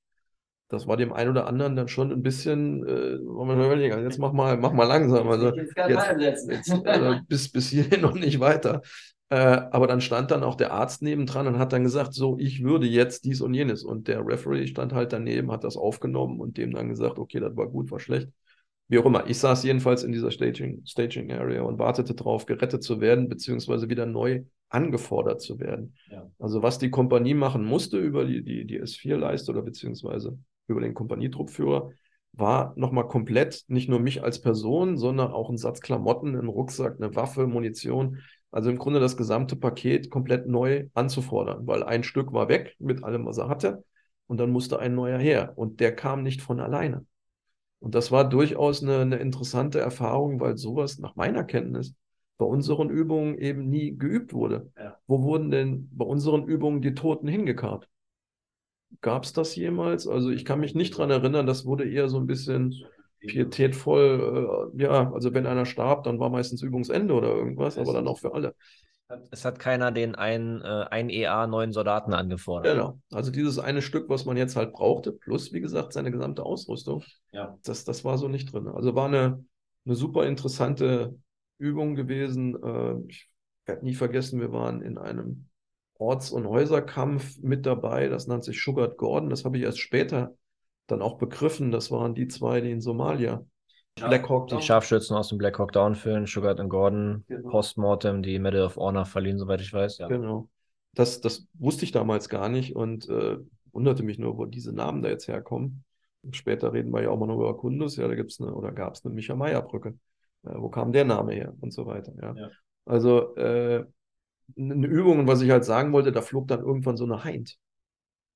Das war dem einen oder anderen dann schon ein bisschen, äh, überlegen, jetzt mach mal, mach mal langsam. Also, jetzt, jetzt, also bis, bis hierhin noch nicht weiter. Äh, aber dann stand dann auch der Arzt nebendran und hat dann gesagt, so, ich würde jetzt dies und jenes. Und der Referee stand halt daneben, hat das aufgenommen und dem dann gesagt, okay, das war gut, war schlecht. Wie auch immer. Ich saß jedenfalls in dieser Staging, Staging Area und wartete darauf, gerettet zu werden, beziehungsweise wieder neu angefordert zu werden. Ja. Also was die Kompanie machen musste über die, die, die S4-Leiste oder beziehungsweise über den Kompanietruppführer, war nochmal komplett nicht nur mich als Person, sondern auch ein Satz Klamotten, ein Rucksack, eine Waffe, Munition, also im Grunde das gesamte Paket komplett neu anzufordern, weil ein Stück war weg mit allem, was er hatte, und dann musste ein neuer her. Und der kam nicht von alleine. Und das war durchaus eine, eine interessante Erfahrung, weil sowas nach meiner Kenntnis bei unseren Übungen eben nie geübt wurde. Ja. Wo wurden denn bei unseren Übungen die Toten hingekarrt? Gab es das jemals? Also ich kann mich nicht dran erinnern, das wurde eher so ein bisschen pietätvoll, äh, ja, also wenn einer starb, dann war meistens Übungsende oder irgendwas, aber dann auch für alle. Es hat keiner den einen, äh, ein EA neuen Soldaten angefordert. Genau. Also dieses eine Stück, was man jetzt halt brauchte, plus wie gesagt seine gesamte Ausrüstung, ja. das, das war so nicht drin. Also war eine, eine super interessante Übung gewesen. Äh, ich werde nie vergessen, wir waren in einem Orts- und Häuserkampf mit dabei. Das nannte sich Sugar Gordon. Das habe ich erst später dann auch begriffen. Das waren die zwei, die in Somalia. Black Hawk die Scharfschützen aus dem Black Hawk Down-Film, Sugar und Gordon, genau. Postmortem, die Medal of Honor verliehen, soweit ich weiß. Ja. Genau. Das, das wusste ich damals gar nicht und äh, wunderte mich nur, wo diese Namen da jetzt herkommen. Später reden wir ja auch mal noch über Kundus, ja, da gibt es eine, oder gab es eine Micha-Meyer-Brücke. Äh, wo kam der Name her und so weiter, ja. ja. Also äh, eine Übung, was ich halt sagen wollte, da flog dann irgendwann so eine Hind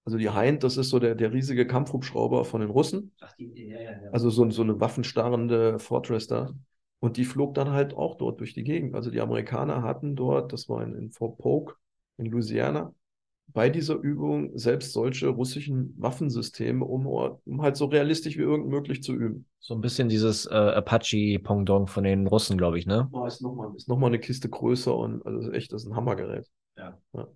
also die Hind, das ist so der, der riesige Kampfhubschrauber von den Russen. Ach, die, ja, ja, ja. Also so, so eine waffenstarrende Fortress da. Und die flog dann halt auch dort durch die Gegend. Also die Amerikaner hatten dort, das war in, in Fort Polk in Louisiana, bei dieser Übung selbst solche russischen Waffensysteme, um, um halt so realistisch wie irgend möglich zu üben. So ein bisschen dieses äh, Apache-Pendant von den Russen, glaube ich, ne? Oh, ist nochmal noch eine Kiste größer und also echt, das ist ein Hammergerät. Ja. ja.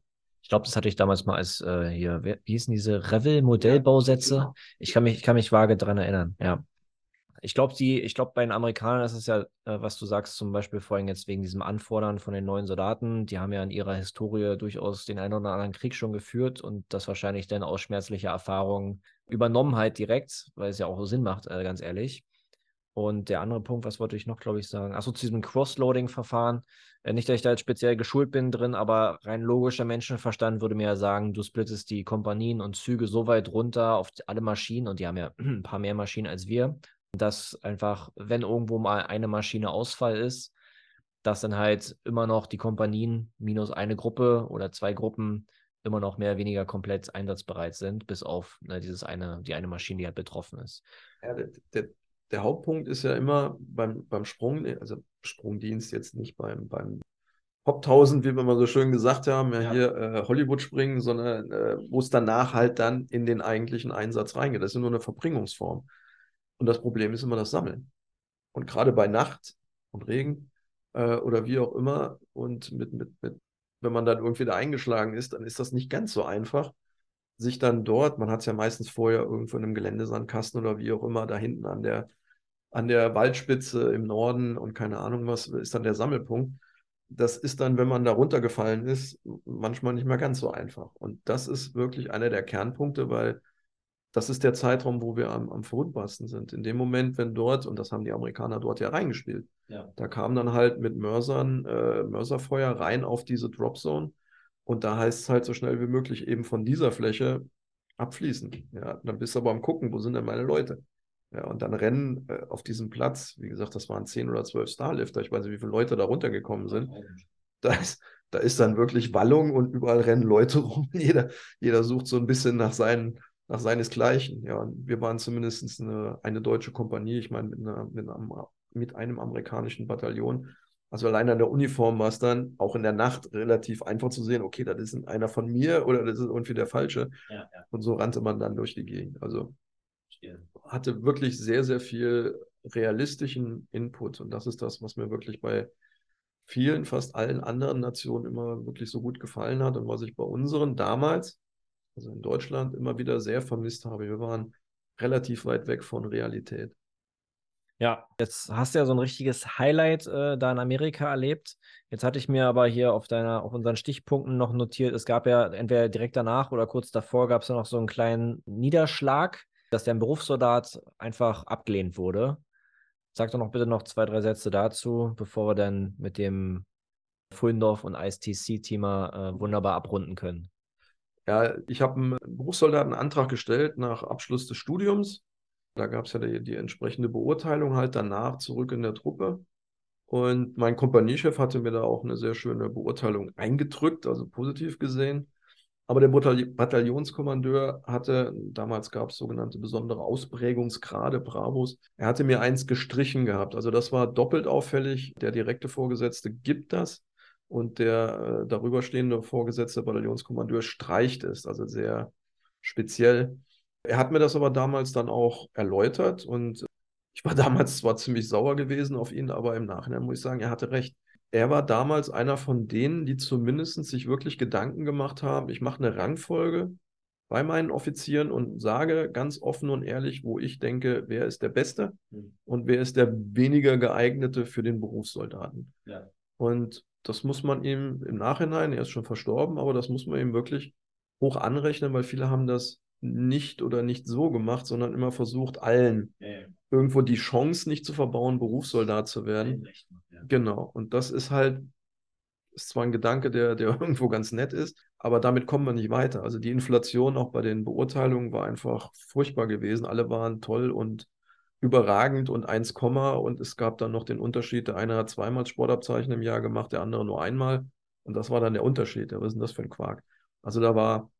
Ich glaube, das hatte ich damals mal als äh, hier, wie hießen diese Revel-Modellbausätze? Ja, genau. Ich kann mich, ich kann mich vage daran erinnern, ja. Ich glaube, die, bei den Amerikanern ist es ja, äh, was du sagst, zum Beispiel vorhin jetzt wegen diesem Anfordern von den neuen Soldaten, die haben ja in ihrer Historie durchaus den einen oder anderen Krieg schon geführt und das wahrscheinlich dann aus schmerzlicher Erfahrung übernommen halt direkt, weil es ja auch Sinn macht, äh, ganz ehrlich. Und der andere Punkt, was wollte ich noch, glaube ich, sagen? Achso, zu diesem Cross-Loading-Verfahren. Äh, nicht, dass ich da jetzt speziell geschult bin drin, aber rein logischer Menschenverstand würde mir ja sagen, du splittest die Kompanien und Züge so weit runter auf alle Maschinen und die haben ja ein paar mehr Maschinen als wir, dass einfach, wenn irgendwo mal eine Maschine Ausfall ist, dass dann halt immer noch die Kompanien minus eine Gruppe oder zwei Gruppen immer noch mehr oder weniger komplett einsatzbereit sind, bis auf ne, dieses eine, die eine Maschine, die halt betroffen ist. Ja, der, der, der Hauptpunkt ist ja immer beim, beim Sprung, also Sprungdienst jetzt nicht beim, beim Top 1000, wie wir mal so schön gesagt haben, ja, ja. hier äh, Hollywood springen, sondern äh, wo es danach halt dann in den eigentlichen Einsatz reingeht. Das ist nur eine Verbringungsform. Und das Problem ist immer das Sammeln. Und gerade bei Nacht und Regen äh, oder wie auch immer. Und mit, mit, mit, wenn man dann irgendwie da eingeschlagen ist, dann ist das nicht ganz so einfach, sich dann dort, man hat es ja meistens vorher irgendwo in einem Geländesandkasten oder wie auch immer, da hinten an der, an der Waldspitze im Norden und keine Ahnung was, ist dann der Sammelpunkt. Das ist dann, wenn man da runtergefallen ist, manchmal nicht mehr ganz so einfach. Und das ist wirklich einer der Kernpunkte, weil das ist der Zeitraum, wo wir am, am Verrückbarsten sind. In dem Moment, wenn dort, und das haben die Amerikaner dort ja reingespielt, ja. da kam dann halt mit Mörsern, äh, Mörserfeuer rein auf diese Dropzone. Und da heißt es halt so schnell wie möglich eben von dieser Fläche abfließen. Ja, dann bist du aber am Gucken, wo sind denn meine Leute? Ja, und dann rennen äh, auf diesem Platz, wie gesagt, das waren zehn oder zwölf Starlifter, ich weiß nicht, wie viele Leute da runtergekommen sind. Da ist, da ist dann wirklich Wallung und überall rennen Leute rum. Jeder, jeder sucht so ein bisschen nach, seinen, nach seinesgleichen. Ja, wir waren zumindest eine, eine deutsche Kompanie, ich meine, mit, einer, mit, einem, mit einem amerikanischen Bataillon. Also allein an der Uniform war es dann auch in der Nacht relativ einfach zu sehen, okay, das ist einer von mir oder das ist irgendwie der falsche. Ja, ja. Und so rannte man dann durch die Gegend. Also hatte wirklich sehr, sehr viel realistischen Input. Und das ist das, was mir wirklich bei vielen, fast allen anderen Nationen immer wirklich so gut gefallen hat und was ich bei unseren damals, also in Deutschland, immer wieder sehr vermisst habe. Wir waren relativ weit weg von Realität. Ja, jetzt hast du ja so ein richtiges Highlight äh, da in Amerika erlebt. Jetzt hatte ich mir aber hier auf deiner, auf unseren Stichpunkten noch notiert, es gab ja entweder direkt danach oder kurz davor gab es ja noch so einen kleinen Niederschlag dass der Berufssoldat einfach abgelehnt wurde. Sag doch noch bitte noch zwei, drei Sätze dazu, bevor wir dann mit dem Fullendorf und ISTC-Thema äh, wunderbar abrunden können. Ja, ich habe einen Berufssoldatenantrag gestellt nach Abschluss des Studiums. Da gab es ja die, die, entsprechende Beurteilung halt danach zurück in der Truppe. Und mein Kompaniechef hatte mir da auch eine sehr schöne Beurteilung eingedrückt, also positiv gesehen. Aber der Bataillonskommandeur hatte, damals gab es sogenannte besondere Ausprägungsgrade, Bravos, er hatte mir eins gestrichen gehabt. Also das war doppelt auffällig. Der direkte Vorgesetzte gibt das und der äh, darüber stehende Vorgesetzte Bataillonskommandeur streicht es. Also sehr speziell. Er hat mir das aber damals dann auch erläutert und ich war damals zwar ziemlich sauer gewesen auf ihn, aber im Nachhinein muss ich sagen, er hatte recht er war damals einer von denen, die zumindest sich wirklich Gedanken gemacht haben, ich mache eine Rangfolge bei meinen Offizieren und sage ganz offen und ehrlich, wo ich denke, wer ist der Beste mhm. und wer ist der weniger geeignete für den Berufssoldaten. Ja. Und das muss man ihm im Nachhinein, er ist schon verstorben, aber das muss man ihm wirklich hoch anrechnen, weil viele haben das nicht oder nicht so gemacht, sondern immer versucht, allen ja, irgendwo die Chance nicht zu verbauen, Berufssoldat zu werden. Ja. Genau. Und das ist halt, ist zwar ein Gedanke, der, der irgendwo ganz nett ist, aber damit kommen wir nicht weiter. Also die Inflation auch bei den Beurteilungen war einfach furchtbar gewesen. Alle waren toll und überragend und 1, und es gab dann noch den Unterschied, der eine hat zweimal Sportabzeichen im Jahr gemacht, der andere nur einmal. Und das war dann der Unterschied. Ja, was ist denn das für ein Quark? Also da war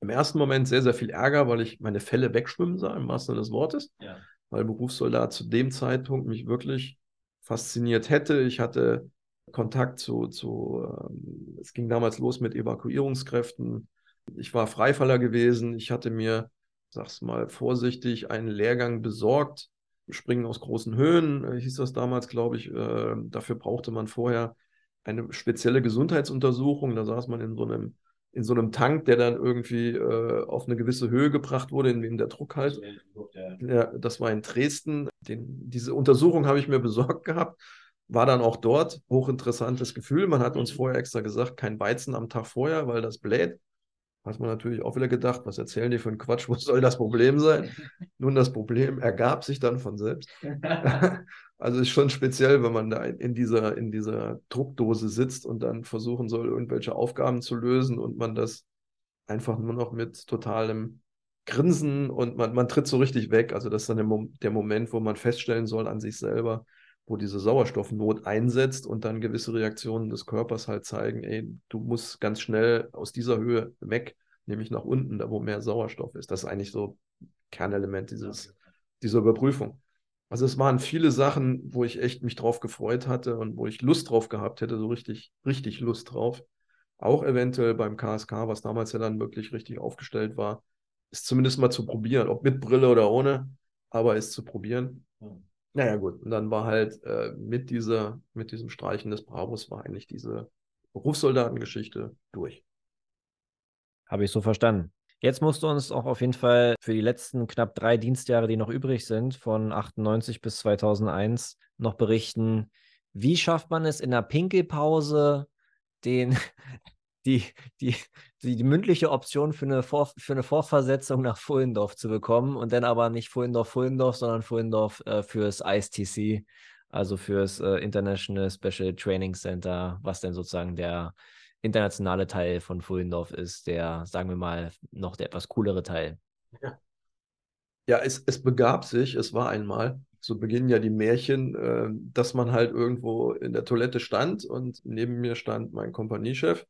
im ersten Moment sehr, sehr viel Ärger, weil ich meine Fälle wegschwimmen sah, im wahrsten Sinne des Wortes. Ja. Weil Berufssoldat zu dem Zeitpunkt mich wirklich fasziniert hätte. Ich hatte Kontakt zu, zu ähm, es ging damals los mit Evakuierungskräften. Ich war Freifaller gewesen. Ich hatte mir, sag's mal vorsichtig, einen Lehrgang besorgt. Springen aus großen Höhen, äh, hieß das damals, glaube ich. Äh, dafür brauchte man vorher eine spezielle Gesundheitsuntersuchung. Da saß man in so einem in so einem Tank, der dann irgendwie äh, auf eine gewisse Höhe gebracht wurde, in dem der Druck halt. Ja, das war in Dresden. Den, diese Untersuchung habe ich mir besorgt gehabt, war dann auch dort. Hochinteressantes Gefühl. Man hat uns vorher extra gesagt, kein Weizen am Tag vorher, weil das bläht. Hat man natürlich auch wieder gedacht, was erzählen die für einen Quatsch, wo soll das Problem sein? Nun, das Problem ergab sich dann von selbst. also ist schon speziell, wenn man da in dieser, in dieser Druckdose sitzt und dann versuchen soll, irgendwelche Aufgaben zu lösen und man das einfach nur noch mit totalem Grinsen und man, man tritt so richtig weg. Also das ist dann der, Mom der Moment, wo man feststellen soll an sich selber, wo diese Sauerstoffnot einsetzt und dann gewisse Reaktionen des Körpers halt zeigen, ey, du musst ganz schnell aus dieser Höhe weg, nämlich nach unten, da wo mehr Sauerstoff ist. Das ist eigentlich so Kernelement dieses, dieser Überprüfung. Also es waren viele Sachen, wo ich echt mich drauf gefreut hatte und wo ich Lust drauf gehabt hätte, so richtig, richtig Lust drauf. Auch eventuell beim KSK, was damals ja dann wirklich richtig aufgestellt war, ist zumindest mal zu probieren, ob mit Brille oder ohne, aber ist zu probieren. Naja, gut. Und dann war halt äh, mit dieser, mit diesem Streichen des Bravos war eigentlich diese Berufssoldatengeschichte durch. Habe ich so verstanden. Jetzt musst du uns auch auf jeden Fall für die letzten knapp drei Dienstjahre, die noch übrig sind, von 98 bis 2001, noch berichten, wie schafft man es in der Pinkelpause, den, die, die, die, die mündliche Option für eine, Vor, für eine Vorversetzung nach Fullendorf zu bekommen und dann aber nicht Fullendorf-Fullendorf, sondern Fullendorf äh, fürs ISTC, also fürs äh, International Special Training Center, was denn sozusagen der internationale Teil von Fullendorf ist, der, sagen wir mal, noch der etwas coolere Teil. Ja, ja es, es begab sich, es war einmal, so beginnen ja die Märchen, äh, dass man halt irgendwo in der Toilette stand und neben mir stand mein Kompaniechef.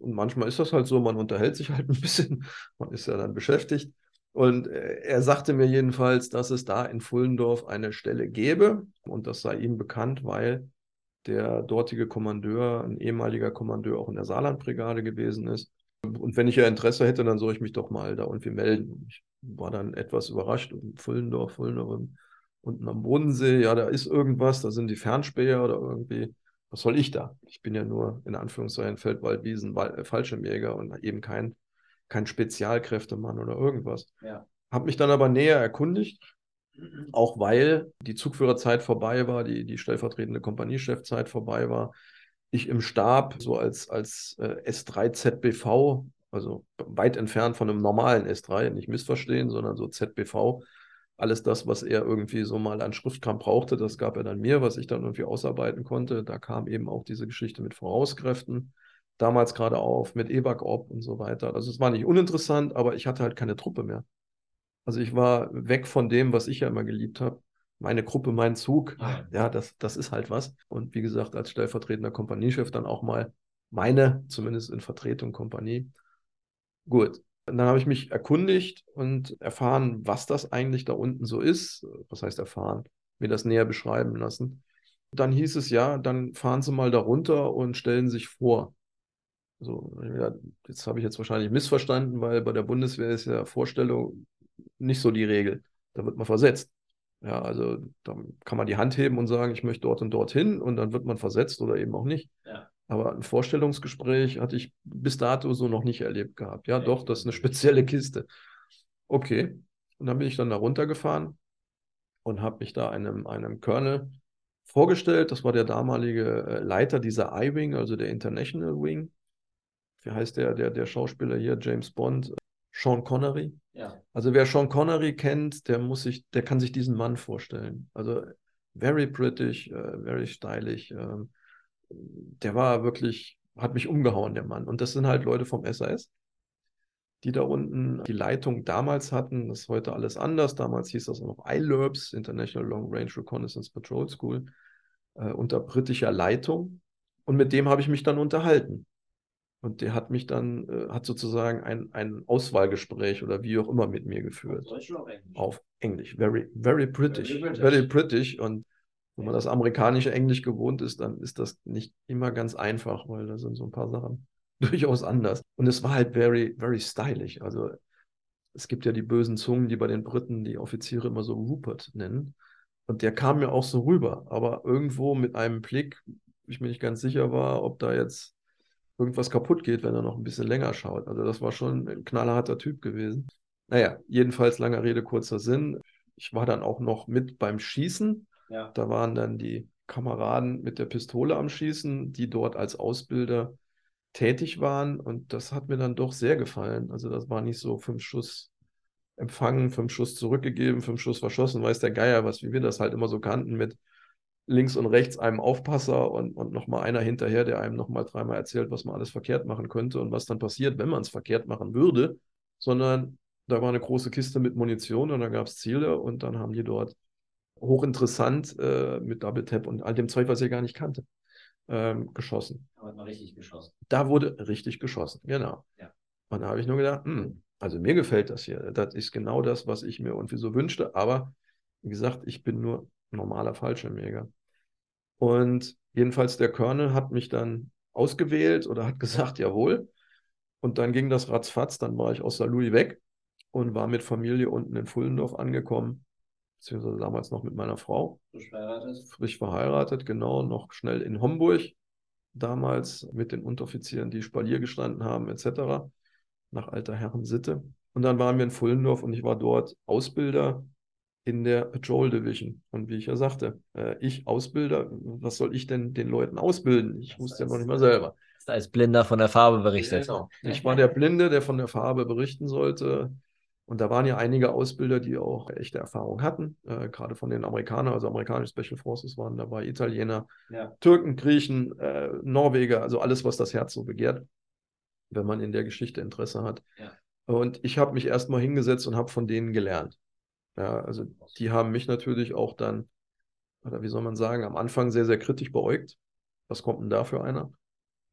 Und manchmal ist das halt so, man unterhält sich halt ein bisschen, man ist ja dann beschäftigt. Und äh, er sagte mir jedenfalls, dass es da in Fullendorf eine Stelle gäbe und das sei ihm bekannt, weil der dortige Kommandeur, ein ehemaliger Kommandeur auch in der Saarlandbrigade gewesen ist. Und wenn ich ja Interesse hätte, dann soll ich mich doch mal da irgendwie melden. Ich war dann etwas überrascht. Fullendorf, Fullendorf unten am Bodensee, ja, da ist irgendwas, da sind die Fernspäher oder irgendwie. Was soll ich da? Ich bin ja nur in Anführungszeichen Feldwaldwiesen, äh, Fallschirmjäger und eben kein, kein Spezialkräftemann oder irgendwas. Ja. Habe mich dann aber näher erkundigt auch weil die Zugführerzeit vorbei war, die, die stellvertretende Kompaniechefzeit vorbei war. Ich im Stab so als, als äh, S3 ZBV, also weit entfernt von einem normalen S3, nicht missverstehen, sondern so ZBV, alles das, was er irgendwie so mal an Schriftkram brauchte, das gab er dann mir, was ich dann irgendwie ausarbeiten konnte. Da kam eben auch diese Geschichte mit Vorauskräften damals gerade auf, mit EBAC-Op und so weiter. Also es war nicht uninteressant, aber ich hatte halt keine Truppe mehr. Also ich war weg von dem, was ich ja immer geliebt habe. Meine Gruppe, mein Zug, ja, das, das ist halt was. Und wie gesagt, als stellvertretender Kompaniechef dann auch mal meine, zumindest in Vertretung Kompanie. Gut, dann habe ich mich erkundigt und erfahren, was das eigentlich da unten so ist. Was heißt erfahren? Mir das näher beschreiben lassen. Dann hieß es ja, dann fahren Sie mal da runter und stellen sich vor. So, jetzt habe ich jetzt wahrscheinlich missverstanden, weil bei der Bundeswehr ist ja Vorstellung nicht so die Regel. Da wird man versetzt. Ja, also da kann man die Hand heben und sagen, ich möchte dort und dorthin und dann wird man versetzt oder eben auch nicht. Ja. Aber ein Vorstellungsgespräch hatte ich bis dato so noch nicht erlebt gehabt. Ja, doch, das ist eine spezielle Kiste. Okay. Und dann bin ich dann da runtergefahren und habe mich da einem, einem Colonel vorgestellt. Das war der damalige äh, Leiter dieser I-Wing, also der International Wing. Wie heißt der, der, der Schauspieler hier, James Bond? Sean Connery. Ja. Also wer Sean Connery kennt, der muss sich, der kann sich diesen Mann vorstellen. Also very British, uh, very stylisch. Uh, der war wirklich, hat mich umgehauen, der Mann. Und das sind halt Leute vom SAS, die da unten die Leitung damals hatten. Das ist heute alles anders. Damals hieß das noch ILRPS, International Long Range Reconnaissance Patrol School, uh, unter britischer Leitung. Und mit dem habe ich mich dann unterhalten. Und der hat mich dann, äh, hat sozusagen ein, ein Auswahlgespräch oder wie auch immer mit mir geführt. Auf Deutsch oder auf Englisch? Auf Englisch. Very, very British. Very British. Very British. Und wenn man das amerikanische Englisch gewohnt ist, dann ist das nicht immer ganz einfach, weil da sind so ein paar Sachen durchaus anders. Und es war halt very, very stylisch. Also es gibt ja die bösen Zungen, die bei den Briten die Offiziere immer so Rupert nennen. Und der kam mir auch so rüber, aber irgendwo mit einem Blick, ich mir nicht ganz sicher war, ob da jetzt irgendwas kaputt geht, wenn er noch ein bisschen länger schaut. Also das war schon ein knallharter Typ gewesen. Naja, jedenfalls langer Rede, kurzer Sinn. Ich war dann auch noch mit beim Schießen. Ja. Da waren dann die Kameraden mit der Pistole am Schießen, die dort als Ausbilder tätig waren. Und das hat mir dann doch sehr gefallen. Also das war nicht so fünf Schuss empfangen, fünf Schuss zurückgegeben, fünf Schuss verschossen, weiß der Geier, was wie wir das halt immer so kannten mit links und rechts einem Aufpasser und, und nochmal einer hinterher, der einem nochmal dreimal erzählt, was man alles verkehrt machen könnte und was dann passiert, wenn man es verkehrt machen würde, sondern da war eine große Kiste mit Munition und da gab es Ziele und dann haben die dort hochinteressant äh, mit Double Tap und all dem Zeug, was ich gar nicht kannte, ähm, geschossen. Da wurde richtig geschossen. Da wurde richtig geschossen, genau. Ja. Und da habe ich nur gedacht, hm, also mir gefällt das hier. Das ist genau das, was ich mir irgendwie so wünschte. Aber wie gesagt, ich bin nur normaler Fallschirmjäger. Und jedenfalls der Colonel hat mich dann ausgewählt oder hat gesagt, jawohl. Und dann ging das ratzfatz, dann war ich aus Louis weg und war mit Familie unten in Fullendorf angekommen. Beziehungsweise damals noch mit meiner Frau. Frisch verheiratet? Frisch verheiratet, genau, noch schnell in Homburg, damals mit den Unteroffizieren, die Spalier gestanden haben, etc., nach alter Herrensitte. Und dann waren wir in Fullendorf und ich war dort Ausbilder in der Patrol Division. Und wie ich ja sagte, äh, ich Ausbilder, was soll ich denn den Leuten ausbilden? Ich wusste ja noch nicht mal selber. Als Blinder von der Farbe berichtet. Genau. Ich war der Blinde, der von der Farbe berichten sollte. Und da waren ja einige Ausbilder, die auch echte Erfahrung hatten, äh, gerade von den Amerikanern, also amerikanische Special Forces waren dabei, Italiener, ja. Türken, Griechen, äh, Norweger, also alles, was das Herz so begehrt, wenn man in der Geschichte Interesse hat. Ja. Und ich habe mich erstmal hingesetzt und habe von denen gelernt. Ja, also die haben mich natürlich auch dann, oder wie soll man sagen, am Anfang sehr, sehr kritisch beäugt. Was kommt denn da für einer?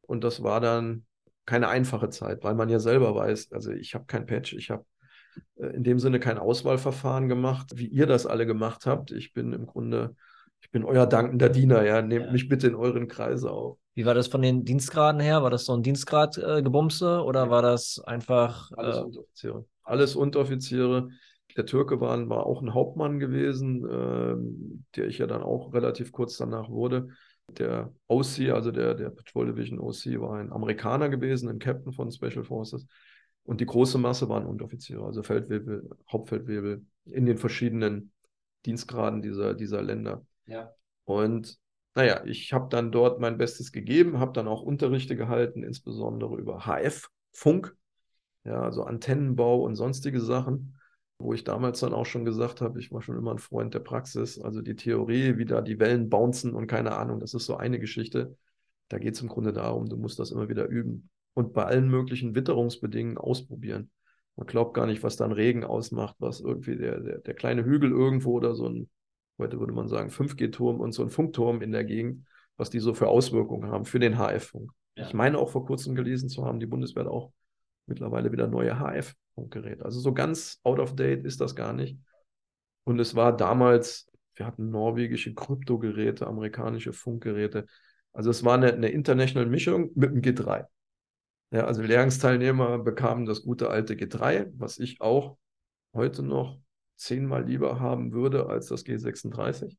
Und das war dann keine einfache Zeit, weil man ja selber weiß, also ich habe kein Patch, ich habe in dem Sinne kein Auswahlverfahren gemacht, wie ihr das alle gemacht habt. Ich bin im Grunde, ich bin euer dankender Diener, ja. Nehmt ja. mich bitte in euren Kreise auf. Wie war das von den Dienstgraden her? War das so ein Dienstgrad-Gebumse äh, oder war das einfach. Alles äh... Unteroffiziere. Alles Unteroffiziere. Der Türke war, war auch ein Hauptmann gewesen, äh, der ich ja dann auch relativ kurz danach wurde. Der OC, also der, der Patrol Division OC, war ein Amerikaner gewesen, ein Captain von Special Forces. Und die große Masse waren Unteroffiziere, also Feldwebel, Hauptfeldwebel in den verschiedenen Dienstgraden dieser, dieser Länder. Ja. Und naja, ich habe dann dort mein Bestes gegeben, habe dann auch Unterrichte gehalten, insbesondere über HF-Funk, ja, also Antennenbau und sonstige Sachen, wo ich damals dann auch schon gesagt habe, ich war schon immer ein Freund der Praxis. Also die Theorie, wie da die Wellen bouncen und keine Ahnung, das ist so eine Geschichte. Da geht es im Grunde darum, du musst das immer wieder üben und bei allen möglichen Witterungsbedingungen ausprobieren. Man glaubt gar nicht, was dann Regen ausmacht, was irgendwie der, der, der kleine Hügel irgendwo oder so ein, heute würde man sagen, 5G-Turm und so ein Funkturm in der Gegend, was die so für Auswirkungen haben für den HF-Funk. Ja. Ich meine auch vor kurzem gelesen zu haben, die Bundeswehr hat auch mittlerweile wieder neue HF-Funkgeräte. Also so ganz out of date ist das gar nicht. Und es war damals, wir hatten norwegische Kryptogeräte, amerikanische Funkgeräte. Also es war eine, eine International Mischung mit dem G3. Ja, also Lehrgangsteilnehmer bekamen das gute alte G3, was ich auch heute noch zehnmal lieber haben würde als das G36.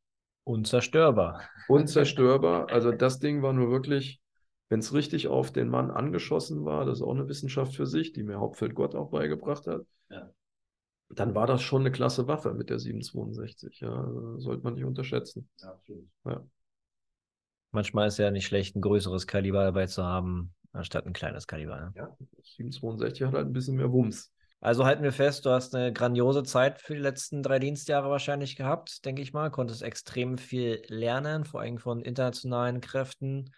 Unzerstörbar. Unzerstörbar. Also das Ding war nur wirklich, wenn es richtig auf den Mann angeschossen war, das ist auch eine Wissenschaft für sich, die mir Hauptfeld Gott auch beigebracht hat. Ja. Dann war das schon eine klasse Waffe mit der 762. Ja, sollte man nicht unterschätzen. Absolut. Ja. Manchmal ist ja nicht schlecht, ein größeres Kaliber dabei zu haben, anstatt ein kleines Kaliber. Ne? Ja, 762 hat halt ein bisschen mehr Wumms. Also halten wir fest, du hast eine grandiose Zeit für die letzten drei Dienstjahre wahrscheinlich gehabt, denke ich mal. Konntest extrem viel lernen, vor allem von internationalen Kräften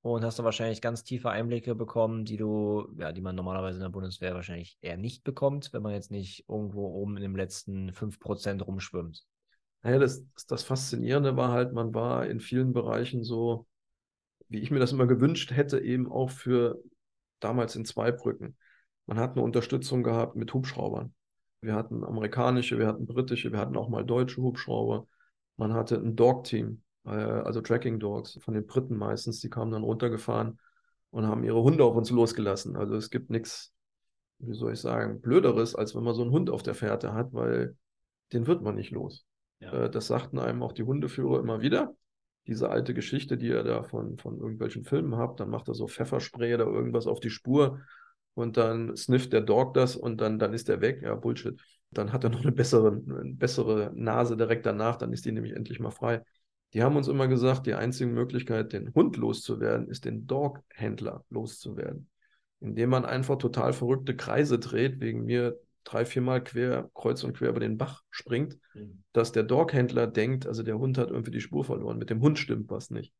und hast da wahrscheinlich ganz tiefe Einblicke bekommen, die du, ja, die man normalerweise in der Bundeswehr wahrscheinlich eher nicht bekommt, wenn man jetzt nicht irgendwo oben in den letzten 5% rumschwimmt. Naja, das, das Faszinierende war halt, man war in vielen Bereichen so wie ich mir das immer gewünscht hätte, eben auch für damals in Zweibrücken. Man hat eine Unterstützung gehabt mit Hubschraubern. Wir hatten amerikanische, wir hatten britische, wir hatten auch mal deutsche Hubschrauber. Man hatte ein Dog-Team, äh, also Tracking Dogs von den Briten meistens, die kamen dann runtergefahren und haben ihre Hunde auf uns losgelassen. Also es gibt nichts, wie soll ich sagen, Blöderes, als wenn man so einen Hund auf der Fährte hat, weil den wird man nicht los. Ja. Äh, das sagten einem auch die Hundeführer immer wieder diese alte Geschichte, die ihr da von, von irgendwelchen Filmen habt, dann macht er so Pfefferspray oder irgendwas auf die Spur und dann snifft der Dog das und dann, dann ist er weg. Ja, Bullshit. Dann hat er noch eine bessere, eine bessere Nase direkt danach, dann ist die nämlich endlich mal frei. Die haben uns immer gesagt, die einzige Möglichkeit, den Hund loszuwerden, ist den Dog-Händler loszuwerden. Indem man einfach total verrückte Kreise dreht, wegen mir drei, viermal quer, kreuz und quer über den Bach springt, mhm. dass der Doghändler denkt, also der Hund hat irgendwie die Spur verloren. Mit dem Hund stimmt was nicht.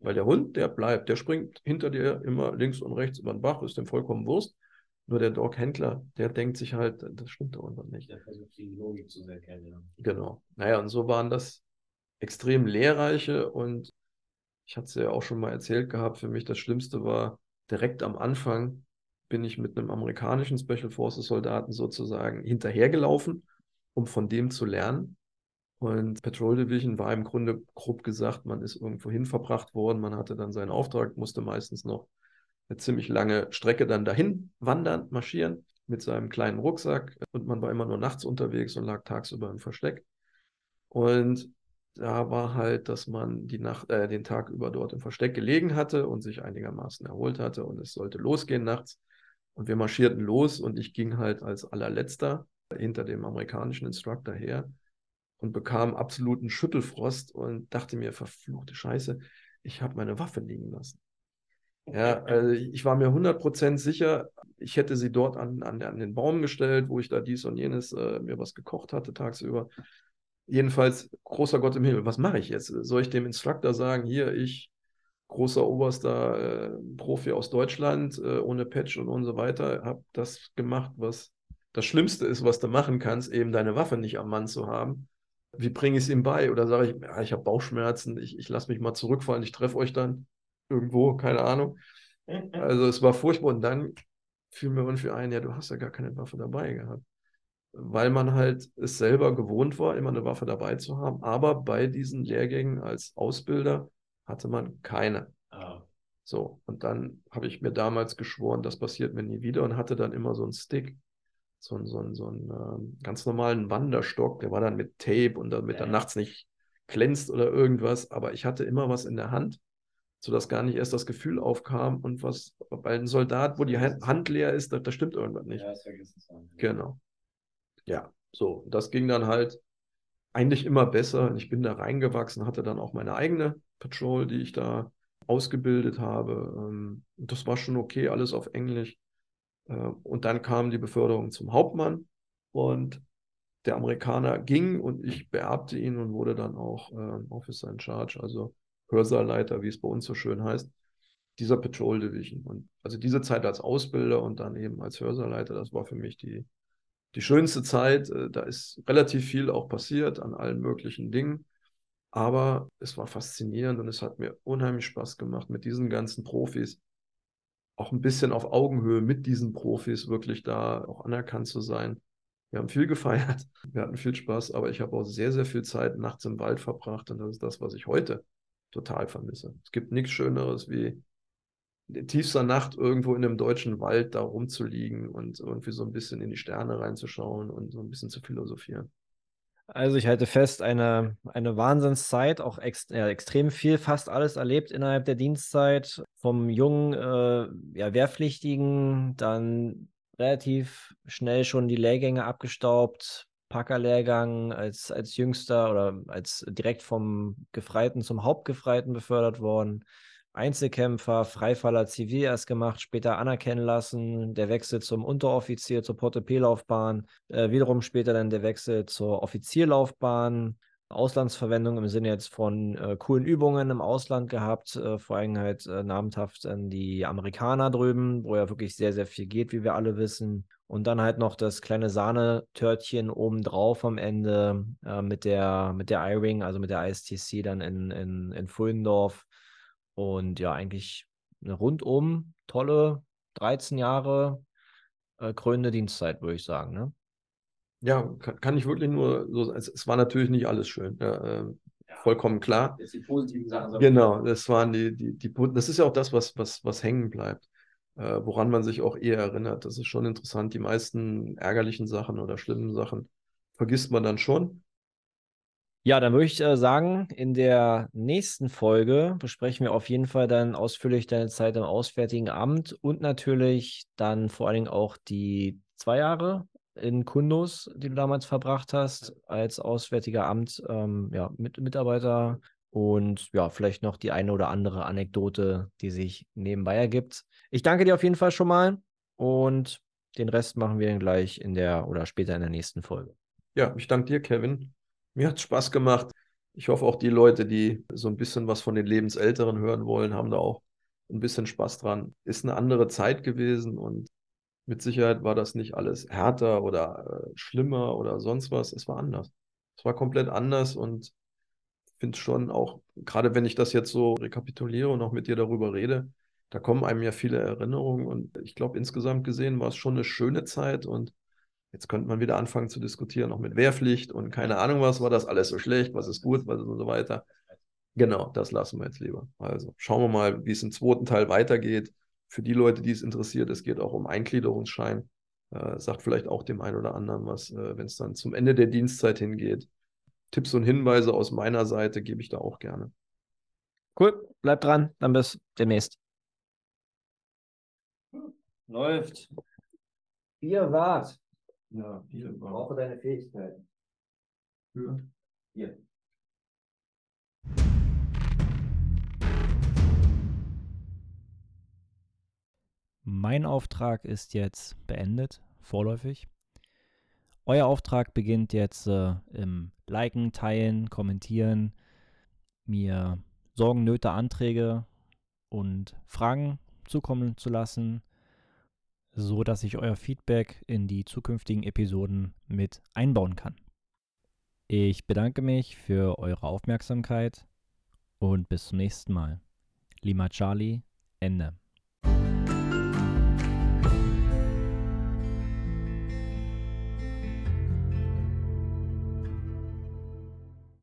Weil der Hund, der bleibt, der springt hinter dir immer links und rechts über den Bach, ist dem vollkommen Wurst. Nur der Doghändler, der denkt sich halt, das stimmt da irgendwann nicht. Der versucht die Logik zu erkennen, ja. Genau. Naja, und so waren das extrem lehrreiche und ich hatte es ja auch schon mal erzählt gehabt, für mich das Schlimmste war direkt am Anfang, bin ich mit einem amerikanischen Special Forces Soldaten sozusagen hinterhergelaufen, um von dem zu lernen. Und Patrol Division war im Grunde grob gesagt, man ist irgendwo hin verbracht worden, man hatte dann seinen Auftrag, musste meistens noch eine ziemlich lange Strecke dann dahin wandern, marschieren mit seinem kleinen Rucksack und man war immer nur nachts unterwegs und lag tagsüber im Versteck. Und da war halt, dass man die Nacht, äh, den Tag über dort im Versteck gelegen hatte und sich einigermaßen erholt hatte und es sollte losgehen nachts. Und wir marschierten los und ich ging halt als allerletzter hinter dem amerikanischen Instructor her und bekam absoluten Schüttelfrost und dachte mir, verfluchte Scheiße, ich habe meine Waffe liegen lassen. Ja, also ich war mir 100% sicher, ich hätte sie dort an, an, an, den Baum gestellt, wo ich da dies und jenes äh, mir was gekocht hatte tagsüber. Jedenfalls, großer Gott im Himmel, was mache ich jetzt? Soll ich dem Instructor sagen, hier, ich, großer oberster äh, Profi aus Deutschland, äh, ohne Patch und, und so weiter, habe das gemacht, was das Schlimmste ist, was du machen kannst, eben deine Waffe nicht am Mann zu haben. Wie bringe ich es ihm bei? Oder sage ich, ja, ich habe Bauchschmerzen, ich, ich lasse mich mal zurückfallen, ich treffe euch dann irgendwo, keine Ahnung. Also es war furchtbar und dann fiel mir irgendwie ein, ja, du hast ja gar keine Waffe dabei gehabt. Weil man halt es selber gewohnt war, immer eine Waffe dabei zu haben. Aber bei diesen Lehrgängen als Ausbilder hatte man keine. Oh. So, und dann habe ich mir damals geschworen, das passiert mir nie wieder und hatte dann immer so einen Stick, so einen, so einen, so einen äh, ganz normalen Wanderstock, der war dann mit Tape und damit ja. er nachts nicht glänzt oder irgendwas, aber ich hatte immer was in der Hand sodass gar nicht erst das Gefühl aufkam und was bei einem Soldat, wo die Hand leer ist, da, da stimmt irgendwas nicht. Ja, das vergisst es dann. Genau. Ja, so, das ging dann halt eigentlich immer besser. Ich bin da reingewachsen, hatte dann auch meine eigene Patrol, die ich da ausgebildet habe. Ähm, das war schon okay, alles auf Englisch. Äh, und dann kam die Beförderung zum Hauptmann und der Amerikaner ging und ich beerbte ihn und wurde dann auch äh, Officer in Charge. Also Hörsaalleiter, wie es bei uns so schön heißt, dieser Patrol Division. Und also diese Zeit als Ausbilder und dann eben als Hörsaalleiter, das war für mich die, die schönste Zeit. Äh, da ist relativ viel auch passiert an allen möglichen Dingen. Aber es war faszinierend und es hat mir unheimlich Spaß gemacht, mit diesen ganzen Profis auch ein bisschen auf Augenhöhe mit diesen Profis wirklich da auch anerkannt zu sein. Wir haben viel gefeiert, wir hatten viel Spaß, aber ich habe auch sehr, sehr viel Zeit nachts im Wald verbracht und das ist das, was ich heute total vermisse. Es gibt nichts Schöneres wie in tiefster Nacht irgendwo in einem deutschen Wald da rumzuliegen und irgendwie so ein bisschen in die Sterne reinzuschauen und so ein bisschen zu philosophieren. Also ich halte fest, eine, eine Wahnsinnszeit, auch ex, ja, extrem viel, fast alles erlebt innerhalb der Dienstzeit. Vom jungen äh, ja, Wehrpflichtigen, dann relativ schnell schon die Lehrgänge abgestaubt, Packerlehrgang als, als jüngster oder als direkt vom Gefreiten zum Hauptgefreiten befördert worden. Einzelkämpfer, Freifaller Zivil erst gemacht, später anerkennen lassen, der Wechsel zum Unteroffizier, zur Portepee-Laufbahn, äh, wiederum später dann der Wechsel zur Offizierlaufbahn, Auslandsverwendung im Sinne jetzt von äh, coolen Übungen im Ausland gehabt, äh, vor allem halt äh, namhaft an die Amerikaner drüben, wo ja wirklich sehr, sehr viel geht, wie wir alle wissen. Und dann halt noch das kleine Sahnetörtchen obendrauf am Ende äh, mit der, mit der I-Wing, also mit der ISTC dann in, in, in Fullendorf. Und ja, eigentlich eine rundum tolle 13 Jahre äh, krönende Dienstzeit, würde ich sagen. Ne? Ja, kann, kann, ich wirklich nur so es, es war natürlich nicht alles schön. Ja, äh, ja, vollkommen klar. Jetzt die positiven Sachen. Genau, das waren die, die, die, das ist ja auch das, was, was, was hängen bleibt äh, woran man sich auch eher erinnert. Das ist schon interessant. Die meisten ärgerlichen Sachen oder schlimmen Sachen vergisst man dann schon. Ja, dann würde ich äh, sagen, in der nächsten Folge besprechen wir auf jeden Fall dann ausführlich deine Zeit im Auswärtigen Amt und natürlich dann vor allen Dingen auch die zwei Jahre in Kundus, die du damals verbracht hast, als Auswärtiger Amt, ähm, ja, mit Mitarbeiter und ja, vielleicht noch die eine oder andere Anekdote, die sich nebenbei ergibt. Ich danke dir auf jeden Fall schon mal und den Rest machen wir dann gleich in der oder später in der nächsten Folge. Ja, ich danke dir, Kevin. Mir hat Spaß gemacht. Ich hoffe auch die Leute, die so ein bisschen was von den Lebensälteren hören wollen, haben da auch ein bisschen Spaß dran. Ist eine andere Zeit gewesen und mit Sicherheit war das nicht alles härter oder äh, schlimmer oder sonst was. Es war anders. Es war komplett anders und finde schon auch, gerade wenn ich das jetzt so rekapituliere und auch mit dir darüber rede, da kommen einem ja viele Erinnerungen und ich glaube, insgesamt gesehen war es schon eine schöne Zeit und jetzt könnte man wieder anfangen zu diskutieren, auch mit Wehrpflicht und keine Ahnung was, war das alles so schlecht, was ist gut, was ist und so weiter. Genau, das lassen wir jetzt lieber. Also schauen wir mal, wie es im zweiten Teil weitergeht. Für die Leute, die es interessiert, es geht auch um Eingliederungsschein. Äh, sagt vielleicht auch dem einen oder anderen was, äh, wenn es dann zum Ende der Dienstzeit hingeht Tipps und Hinweise aus meiner Seite gebe ich da auch gerne. Cool, bleib dran, dann bis demnächst. Läuft. Vier Watt. Ja, viel Brauche deine Fähigkeiten. Für. Hier. Mein Auftrag ist jetzt beendet, vorläufig. Euer Auftrag beginnt jetzt äh, im Liken, Teilen, Kommentieren, mir Sorgen, Nöte, Anträge und Fragen zukommen zu lassen, so dass ich euer Feedback in die zukünftigen Episoden mit einbauen kann. Ich bedanke mich für eure Aufmerksamkeit und bis zum nächsten Mal. Lima Charlie, Ende.